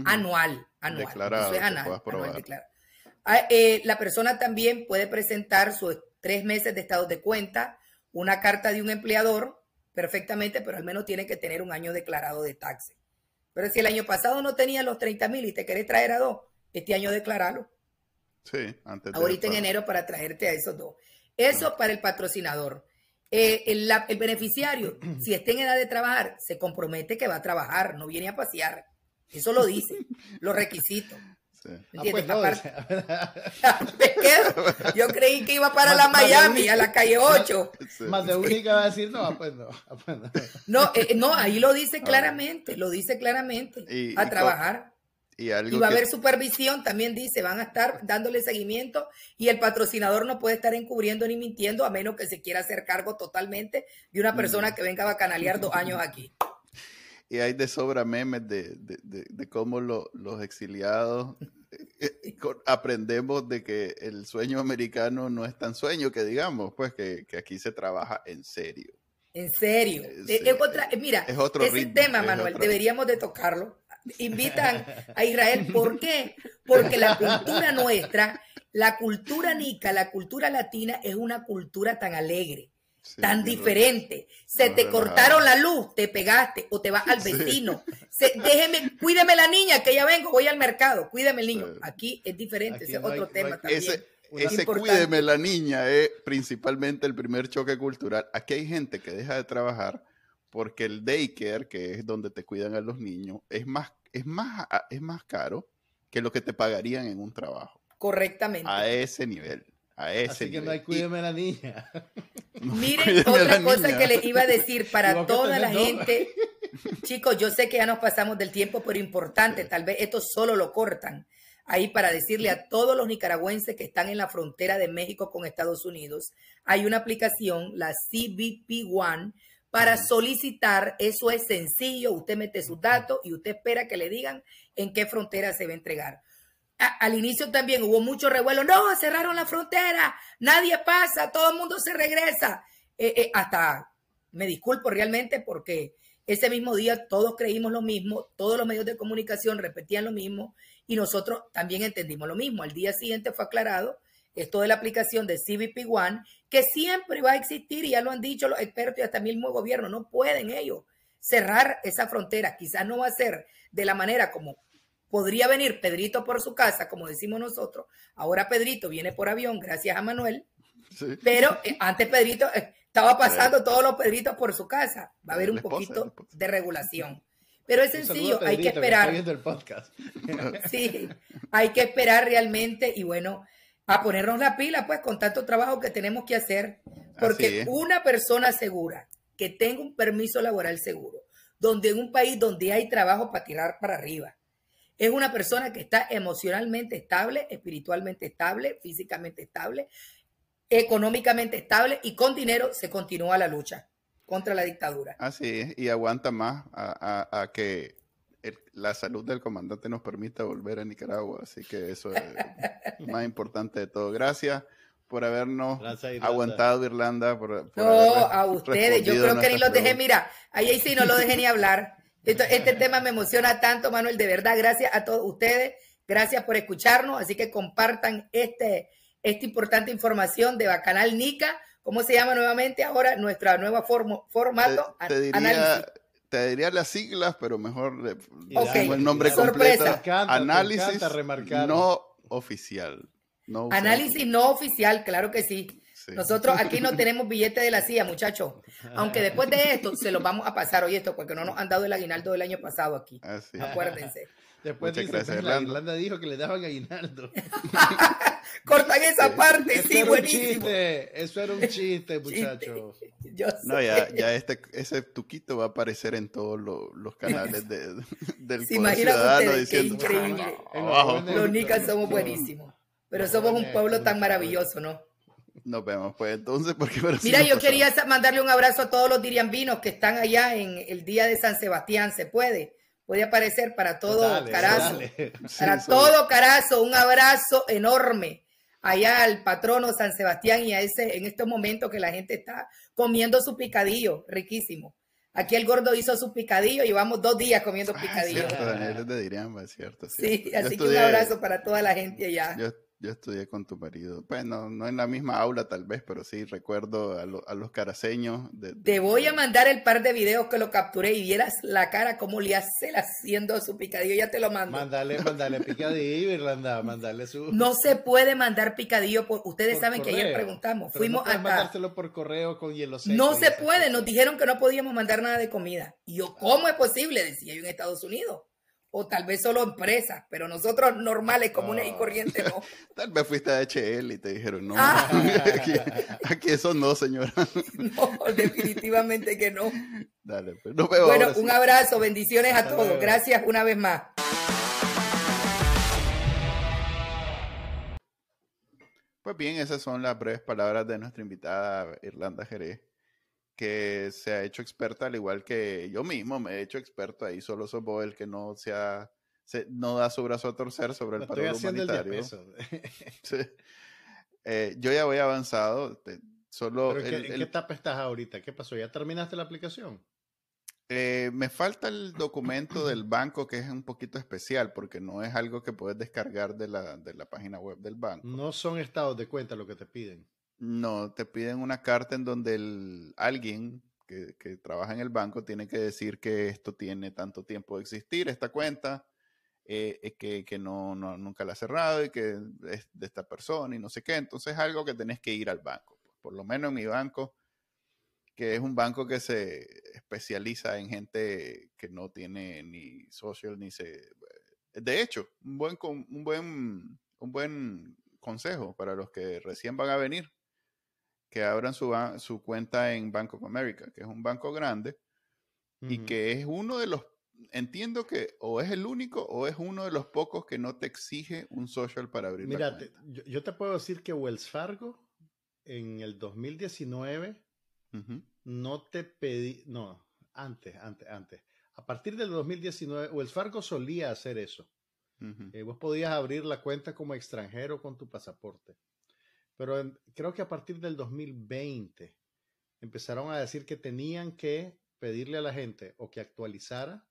S5: Anual, anual. Declarado, Eso es anual, ah, eh, la persona también puede presentar sus tres meses de estado de cuenta, una carta de un empleador, perfectamente, pero al menos tiene que tener un año declarado de taxes. Pero si el año pasado no tenía los 30 mil y te querés traer a dos, este año declaralo.
S1: Sí, antes
S5: de Ahorita en enero para traerte a esos dos. Eso para el patrocinador. Eh, el, beneficiario, si está en edad de trabajar, se compromete que va a trabajar, no viene a pasear. Eso lo dice, los requisitos. Ah, pues Yo creí que iba para la Miami, a la calle 8.
S3: Más de única va a decir, no, pues no. Pues
S5: no, eh, no, ahí lo dice ah. claramente, lo dice claramente, a trabajar. Y, va a haber supervisión, también dice, van a estar dándole seguimiento y el patrocinador no puede estar encubriendo ni mintiendo a menos que se quiera hacer cargo totalmente de una persona mm. que venga a canalear dos años aquí.
S1: Y hay de sobra memes de, de, de, cómo los exiliados eh, eh, aprendemos de que el sueño americano no es tan sueño que digamos, pues que, que aquí se trabaja en serio.
S5: En serio. Eh, es, otra, mira, es otro ese tema, Manuel, deberíamos de tocarlo. Invitan a Israel. ¿Por qué? Porque la cultura nuestra, la cultura nica, la cultura latina es una cultura tan alegre. Tan diferente. Se te cortaron la luz, te pegaste o te vas al vecino. déjeme, cuídeme la niña que ya vengo, voy al mercado, cuídeme el niño. Aquí es diferente, ese es otro tema también.
S1: Ese, cuídeme la niña es principalmente el primer choque cultural. Aquí hay gente que deja de trabajar porque el daycare, que es donde te cuidan a los niños, es más, es más, es más caro que lo que te pagarían en un trabajo.
S5: Correctamente.
S1: A ese nivel. A ese
S3: Así que no hay cuídeme la niña.
S5: Miren, otra cosa que les iba a decir para toda la gente. Chicos, yo sé que ya nos pasamos del tiempo, pero importante, tal vez esto solo lo cortan ahí para decirle a todos los nicaragüenses que están en la frontera de México con Estados Unidos, hay una aplicación, la CBP One, para solicitar, eso es sencillo, usted mete sus datos y usted espera que le digan en qué frontera se va a entregar. Al inicio también hubo mucho revuelo, no, cerraron la frontera, nadie pasa, todo el mundo se regresa. Eh, eh, hasta, me disculpo realmente porque ese mismo día todos creímos lo mismo, todos los medios de comunicación repetían lo mismo y nosotros también entendimos lo mismo. Al día siguiente fue aclarado esto de la aplicación de CBP One, que siempre va a existir, y ya lo han dicho los expertos y hasta mismo el gobierno, no pueden ellos cerrar esa frontera. Quizás no va a ser de la manera como podría venir Pedrito por su casa, como decimos nosotros. Ahora Pedrito viene por avión, gracias a Manuel. Pero eh, antes Pedrito eh, estaba pasando todos los Pedritos por su casa. Va a haber un poquito de regulación. Pero es sencillo, hay que esperar. sí, hay que esperar realmente y bueno, a ponernos la pila pues con tanto trabajo que tenemos que hacer. Porque una persona segura que tenga un permiso laboral seguro, donde en un país donde hay trabajo para tirar para arriba, es una persona que está emocionalmente estable, espiritualmente estable, físicamente estable, económicamente estable y con dinero se continúa la lucha contra la dictadura.
S1: Así es, y aguanta más a, que la salud del comandante nos permita volver a Nicaragua. Así que eso es lo más importante de todo. Gracias por habernos aguantado, Irlanda. Por,
S5: no, a ustedes. Yo creo que ni los dejé, mira, ahí sí no lo dejé ni hablar. Este tema me emociona tanto, Manuel. De verdad, gracias a todos ustedes. Gracias por escucharnos. Así que compartan este, esta importante información de Bacanal Nica ¿Cómo se llama nuevamente ahora nuestra nueva formato?
S1: Te, diría, te, diría, las siglas, pero mejor el nombre completo. Análisis no oficial.
S5: Análisis no oficial, claro que sí. Nosotros aquí no tenemos billete de la CIA, muchachos. Aunque después de esto se los vamos a pasar hoy esto, porque no nos han dado el aguinaldo del año pasado aquí. Ah, Acuérdense.
S3: Después dice, pues, la Irlanda dijo que le daban aguinaldo.
S5: Cortan esa parte, sí, buenísimo.
S3: Eso era un chiste, muchacho.
S1: No, ya, ya este, ese tuquito va a aparecer en todos los, canales de, del
S5: ¿Se Ciudadano diciendo. Qué increíble. Los nicas somos buenísimos. Pero somos un pueblo tan maravilloso, ¿no?
S1: Nos vemos, pues entonces, porque
S5: Mira, yo quería mandarle un abrazo a todos los diriambinos que están allá en el día de San Sebastián, ¿se puede? puede aparecer para todo Carazo. Para todo Carazo, un abrazo enorme allá al patrono San Sebastián y a ese en estos momentos que la gente está comiendo su picadillo, riquísimo. Aquí el gordo hizo su picadillo y llevamos dos días comiendo ah, picadillo.
S1: Cierto, cierto,
S5: Sí, así que un abrazo para toda la gente allá.
S1: Yo estudié con tu marido. Bueno, no en la misma aula tal vez, pero sí recuerdo a, los caraseños.
S5: Te voy a mandar el par de videos que lo capturé y vieras la cara como le hace haciendo su picadillo. Ya te lo mando.
S3: Mándale, mándale picadillo, Irlanda, mándale su...
S5: No se puede mandar picadillo. Por... Ustedes saben que ayer preguntamos. Fuimos
S3: no mandárselo por correo con hielo seco
S5: No se puede. Nos dijeron que no podíamos mandar nada de comida. Y yo, ¿cómo es posible? Decía yo en Estados Unidos o tal vez solo empresas, pero nosotros normales, comunes y corrientes no.
S1: tal vez fuiste a HL y te dijeron, no, ah. aquí, eso no, señora.
S5: no, definitivamente que no.
S1: Dale, pues,
S5: Bueno, un abrazo, bendiciones a todos. Gracias una vez más.
S1: Pues bien, esas son las breves palabras de nuestra invitada Irlanda Jerez que se ha hecho experta, al igual que yo mismo me he hecho experto ahí, solo soy el que no se, no da su brazo a torcer sobre el paro humanitario. Eh, yo ya voy avanzado. solo
S3: ¿En, qué, etapa estás ahorita? ¿Qué pasó? ¿Ya terminaste la aplicación?
S1: Eh, me falta el documento del banco que es un poquito especial porque no es algo que puedes descargar de la, de la página web del banco.
S3: No son estados de cuenta lo que te piden.
S1: No, te piden una carta en donde el, alguien que, trabaja en el banco tiene que decir que esto tiene tanto tiempo de existir, esta cuenta, eh, que, que no, no, nunca la ha cerrado y que es de esta persona y no sé qué. Entonces es algo que tenés que ir al banco. Por lo menos en mi banco, que es un banco que se especializa en gente que no tiene ni social ni se... De hecho, un buen, un buen, un buen consejo para los que recién van a venir, que abran su, su cuenta en Bank of America, que es un banco grande y que es uno de los, entiendo que o es el único o es uno de los pocos que no te exige un social para abrir
S3: Mira, la cuenta. Yo, yo, te puedo decir que Wells Fargo en el 2019 no te pedí, no, antes, antes, antes. A partir del 2019, Wells Fargo solía hacer eso. Eh, vos podías abrir la cuenta como extranjero con tu pasaporte. Pero creo que a partir del 2020 empezaron a decir que tenían que pedirle a la gente o que actualizara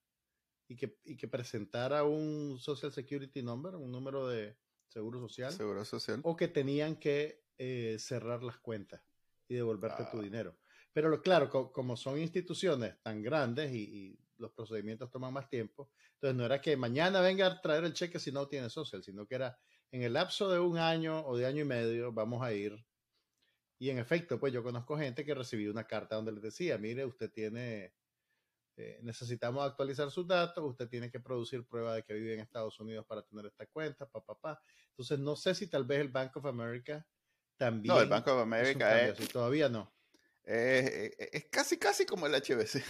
S3: y que, y que presentara un Social Security Number, un número de seguro social.
S1: Seguro social.
S3: O que tenían que eh, cerrar las cuentas y devolverte tu ah. dinero. Pero claro, como son instituciones tan grandes y, los procedimientos toman más tiempo, entonces no era que mañana venga a traer el cheque si no tiene social, sino que era en el lapso de un año o de año y medio vamos a ir. Y en efecto, pues yo conozco gente que recibió una carta donde les decía, mire, usted tiene, eh, necesitamos actualizar sus datos, usted tiene que producir prueba de que vive en Estados Unidos para tener esta cuenta, pa, pa, pa. Entonces no sé si tal vez el Bank of America también...
S1: No, el Bank of America es...
S3: Todavía no.
S1: es casi, casi como el HBC,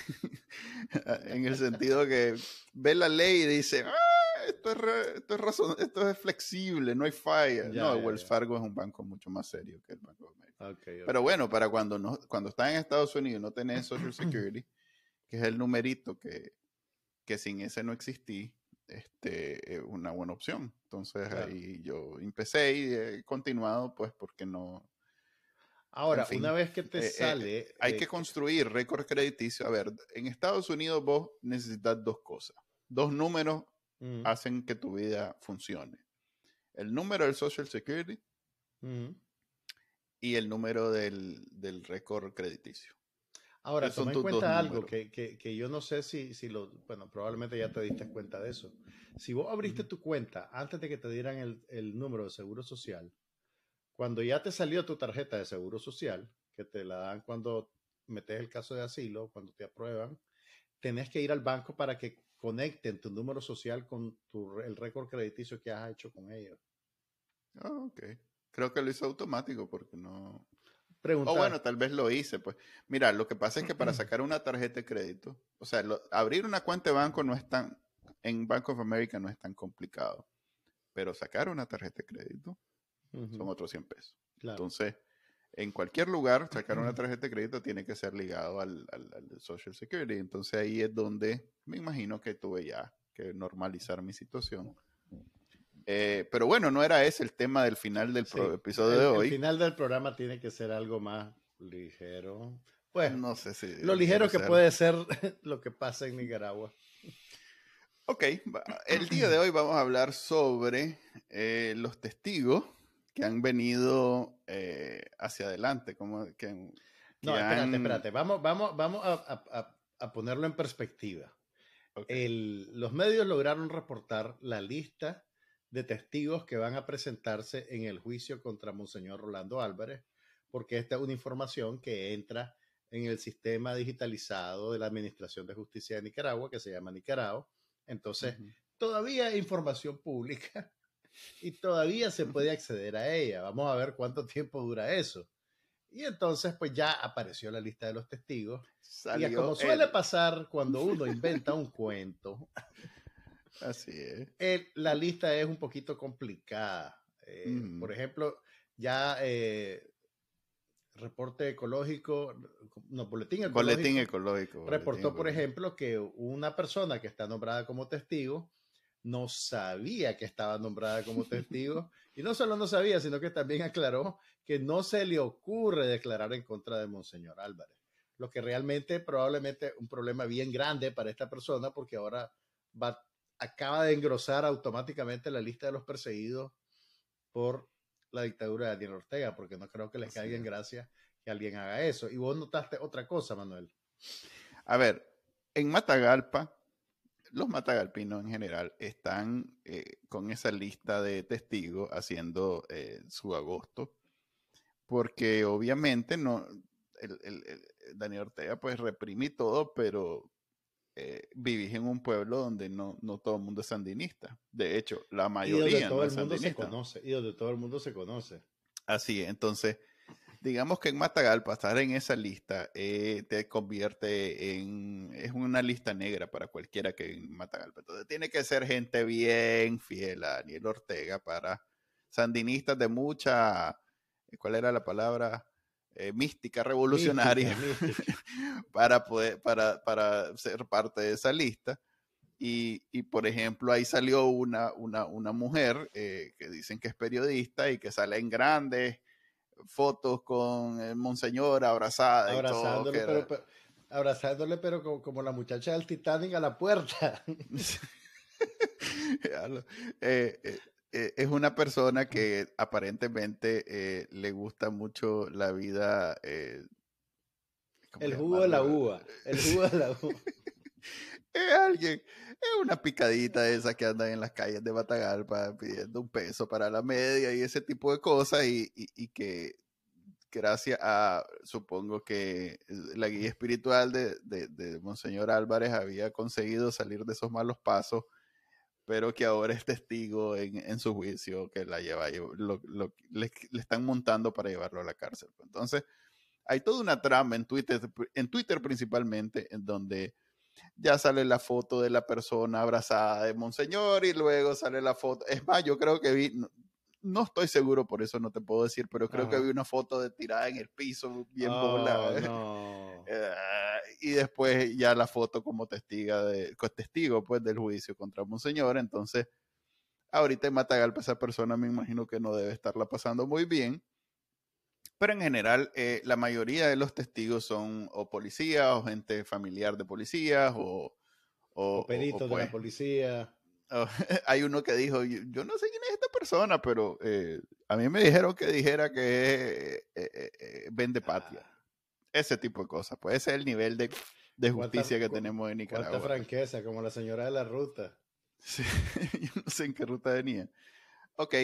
S1: en el sentido que ve la ley y dice, ah, esto es, esto, es razón, esto es flexible, no hay falla. no, Wells Fargo es un banco mucho más serio que el Banco de América. Pero bueno, para cuando, no, cuando estás en Estados Unidos no tenés Social Security, que es el numerito que, que sin ese no existí, este, es una buena opción. Entonces ahí yo empecé y he continuado, pues, porque no.
S3: Ahora, una vez que te eh, eh, sale.
S1: hay que construir récord crediticio. A ver, en Estados Unidos vos necesitas dos cosas: dos números hacen que tu vida funcione. El número del Social Security y el número del, del récord crediticio.
S3: Ahora, toma en cuenta algo que, que, que, yo no sé si, si lo, bueno, probablemente ya te diste cuenta de eso. Si vos abriste tu cuenta antes de que te dieran el, el, número de seguro social, cuando ya te salió tu tarjeta de seguro social, que te la dan cuando metes el caso de asilo, cuando te aprueban, tenés que ir al banco para que conecten tu número social con tu, el récord crediticio que has hecho con ellos.
S1: Ah, ok. Creo que lo hizo automático porque no... O bueno, tal vez lo hice, pues. Mira, lo que pasa es que para sacar una tarjeta de crédito, o sea, abrir una cuenta de banco no es tan, en Bank of America no es tan complicado, pero sacar una tarjeta de crédito son otros 100 pesos. Entonces, en cualquier lugar, sacar una tarjeta de crédito tiene que ser ligado al, Social Security. Entonces ahí es donde me imagino que tuve ya que normalizar mi situación. Eh, pero bueno, no era ese el tema del final del episodio de hoy.
S3: El final del programa tiene que ser algo más ligero.
S1: Bueno, no sé si.
S3: Lo ligero que puede ser lo que pasa en Nicaragua.
S1: Ok, el día de hoy vamos a hablar sobre eh, los testigos que han venido eh, hacia adelante, como que,
S3: no, espérate, espérate, vamos, vamos, vamos a, a, ponerlo en perspectiva. los medios lograron reportar la lista de testigos que van a presentarse en el juicio contra Monseñor Rolando Álvarez, porque esta es una información que entra en el sistema digitalizado de la Administración de Justicia de Nicaragua, que se llama Nicaragua. Entonces, todavía hay información pública y todavía se puede acceder a ella. Vamos a ver cuánto tiempo dura eso. Y entonces, pues ya apareció la lista de los testigos. y como suele pasar cuando uno inventa un cuento,
S1: así es.
S3: la lista es un poquito complicada. Eh, por ejemplo, ya eh, reporte ecológico, no, boletín ecológico.
S1: Boletín ecológico.
S3: Reportó, por ejemplo, que una persona que está nombrada como testigo no sabía que estaba nombrada como testigo. y no solo no sabía, sino que también aclaró que no se le ocurre declarar en contra de Monseñor Álvarez. Lo que realmente probablemente un problema bien grande para esta persona porque ahora va, acaba de engrosar automáticamente la lista de los perseguidos por la dictadura de Daniel Ortega, porque no creo que les caiga en gracia que alguien haga eso. Y vos notaste otra cosa, Manuel.
S1: A ver, en Matagalpa, los matagalpinos en general están eh, con esa lista de testigos haciendo eh, su agosto, porque obviamente no, Daniel Ortega pues reprimí todo, pero eh, vivís en un pueblo donde no, no todo el mundo es sandinista. De hecho, la mayoría
S3: y donde todo el mundo se conoce. Y donde todo el mundo se conoce.
S1: Así es. Entonces, digamos que en Matagalpa estar en esa lista eh, te convierte en es una lista negra para cualquiera que en Matagalpa. Entonces tiene que ser gente bien fiel a Daniel Ortega para sandinistas de mucha, ¿cuál era la palabra? Eh, mística revolucionaria para poder para, para ser parte de esa lista. Y, y, por ejemplo, ahí salió una, una, una mujer eh, que dicen que es periodista y que sale en grandes fotos con el monseñor abrazada.
S3: Abrazándole, pero, abrazándole, pero como, la muchacha del Titanic a la puerta.
S1: Eh, eh, eh, es una persona que aparentemente le gusta mucho la vida.
S3: el jugo de la uva. El jugo de la uva.
S1: Es alguien, es una picadita de esas que andan en las calles de Batagalpa pidiendo un peso para la media y ese tipo de cosas y, y, que gracias a, supongo que la guía espiritual de, de, Monseñor Álvarez había conseguido salir de esos malos pasos, pero que ahora es testigo en, en su juicio que la lleva, lo, lo, le, le, están montando para llevarlo a la cárcel. Entonces, hay toda una trama en Twitter, en Twitter principalmente, en donde ya sale la foto de la persona abrazada de Monseñor y luego sale la foto. Es más, yo creo que vi, no, estoy seguro, por eso no te puedo decir, pero creo que vi una foto de tirada en el piso, bien oh, eh, y después ya la foto como testiga de, testigo pues del juicio contra Monseñor. Entonces, ahorita en Matagalpa esa persona me imagino que no debe estarla pasando muy bien pero en general, eh, la mayoría de los testigos son o policías o gente familiar de policías o...
S3: O, peritos de la pues policía.
S1: hay uno que dijo, yo, no sé quién es esta persona, pero eh, a mí me dijeron que dijera que eh, vende patria. Ah. Ese tipo de cosas. Pues ese es el nivel de, de justicia que tenemos en Nicaragua.
S3: Cuánta franqueza, como la señora de la ruta.
S1: Sí, yo no sé en qué ruta venía. Ok,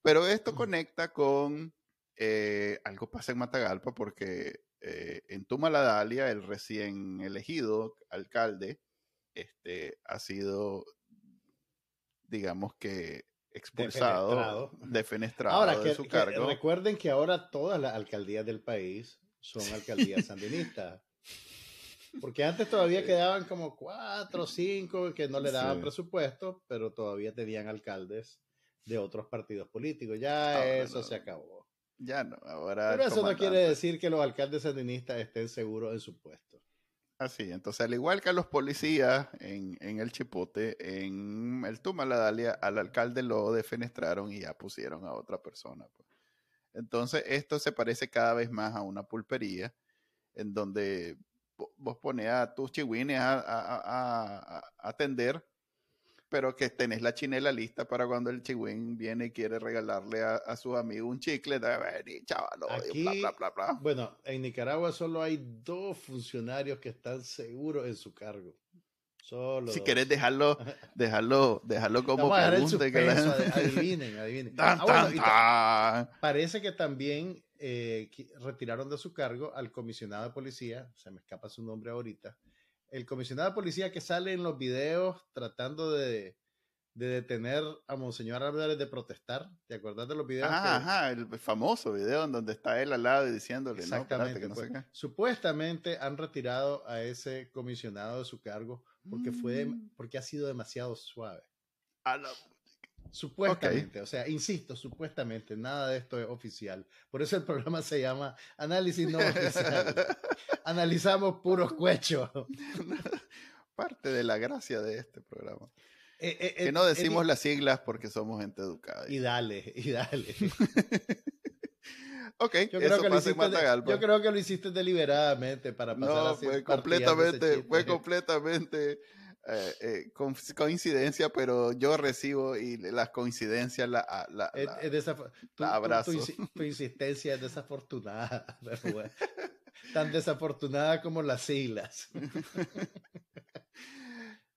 S1: pero esto conecta con eh, algo pasa en Matagalpa porque eh, en Tumaladalia, el recién elegido alcalde este, ha sido, digamos que, expulsado, defenestrado, ahora, de su cargo.
S3: recuerden que ahora todas las alcaldías del país son alcaldías sandinistas. Porque antes todavía quedaban como cuatro o cinco que no le daban presupuesto, pero todavía tenían alcaldes de otros partidos políticos. Ya eso se acabó.
S1: Ya no, ahora.
S3: Pero eso no quiere decir que los alcaldes sandinistas estén seguros en su puesto.
S1: Así, entonces, al igual que a los policías en, el Chipote, en el Tumaladalia, al alcalde lo defenestraron y ya pusieron a otra persona. Pues. Entonces, esto se parece cada vez más a una pulpería, en donde vos pones a tus chihuines a, a atender pero que tenés la chinela lista para cuando el chihuín viene y quiere regalarle a, a sus amigos un chicle, de venir, chaval, bla, bla, bla,
S3: Bueno, en Nicaragua solo hay dos funcionarios que están seguros en su cargo. Solo
S1: si quieres dejarlo, dejarlo, dejarlo como
S3: pregunta. Que Adivinen, adivinen. Ah, parece que también eh, retiraron de su cargo al comisionado de policía, se me escapa su nombre ahorita, el comisionado de policía que sale en los videos tratando de, detener a Monseñor Álvarez de protestar. ¿Te acuerdas de los videos?
S1: Ajá, el famoso video en donde está él al lado y diciéndole,
S3: Exactamente, no, pues, Supuestamente han retirado a ese comisionado de su cargo porque, fue, mm. porque ha sido demasiado suave. Supuestamente, o sea, insisto, supuestamente, nada de esto es oficial. Por eso el programa se llama Análisis no oficial. Analizamos puros cuechos.
S1: Parte de la gracia de este programa. Eh, eh, que no decimos las siglas porque somos gente educada.
S3: Y dale, y dale.
S1: ok, yo creo, que lo hiciste,
S3: yo creo que lo hiciste deliberadamente para pasar
S1: no, fue completamente, fue completamente Eh, eh, coincidencia, pero yo recibo y las coincidencias la, la,
S3: abrazo. Tu, insistencia es desafortunada, tan desafortunada como las siglas.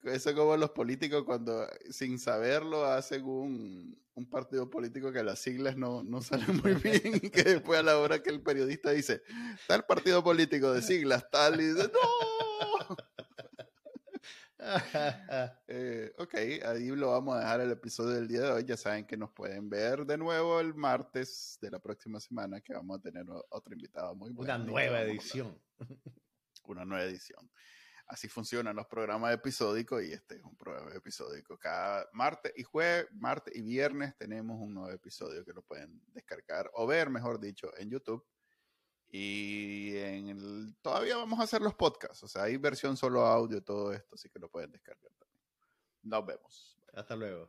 S1: Eso como los políticos cuando sin saberlo hacen un, un partido político que las siglas no, no salen muy bien y que después a la hora que el periodista dice, tal partido político de siglas, tal, y dice, ¡no! Eh, ok, ahí lo vamos a dejar el episodio del día de hoy. Ya saben que nos pueden ver de nuevo el martes de la próxima semana, que vamos a tener otro invitado muy bueno.
S3: Una nueva edición.
S1: Una nueva edición. Así funcionan los programas episódicos y este es un programa episódico. Cada martes y jueves, martes y viernes tenemos un nuevo episodio que lo pueden descargar o ver, mejor dicho, en YouTube y todavía vamos a hacer los podcasts, o sea, hay versión solo audio, todo esto, así que lo pueden descargar también. Nos vemos.
S3: Hasta luego.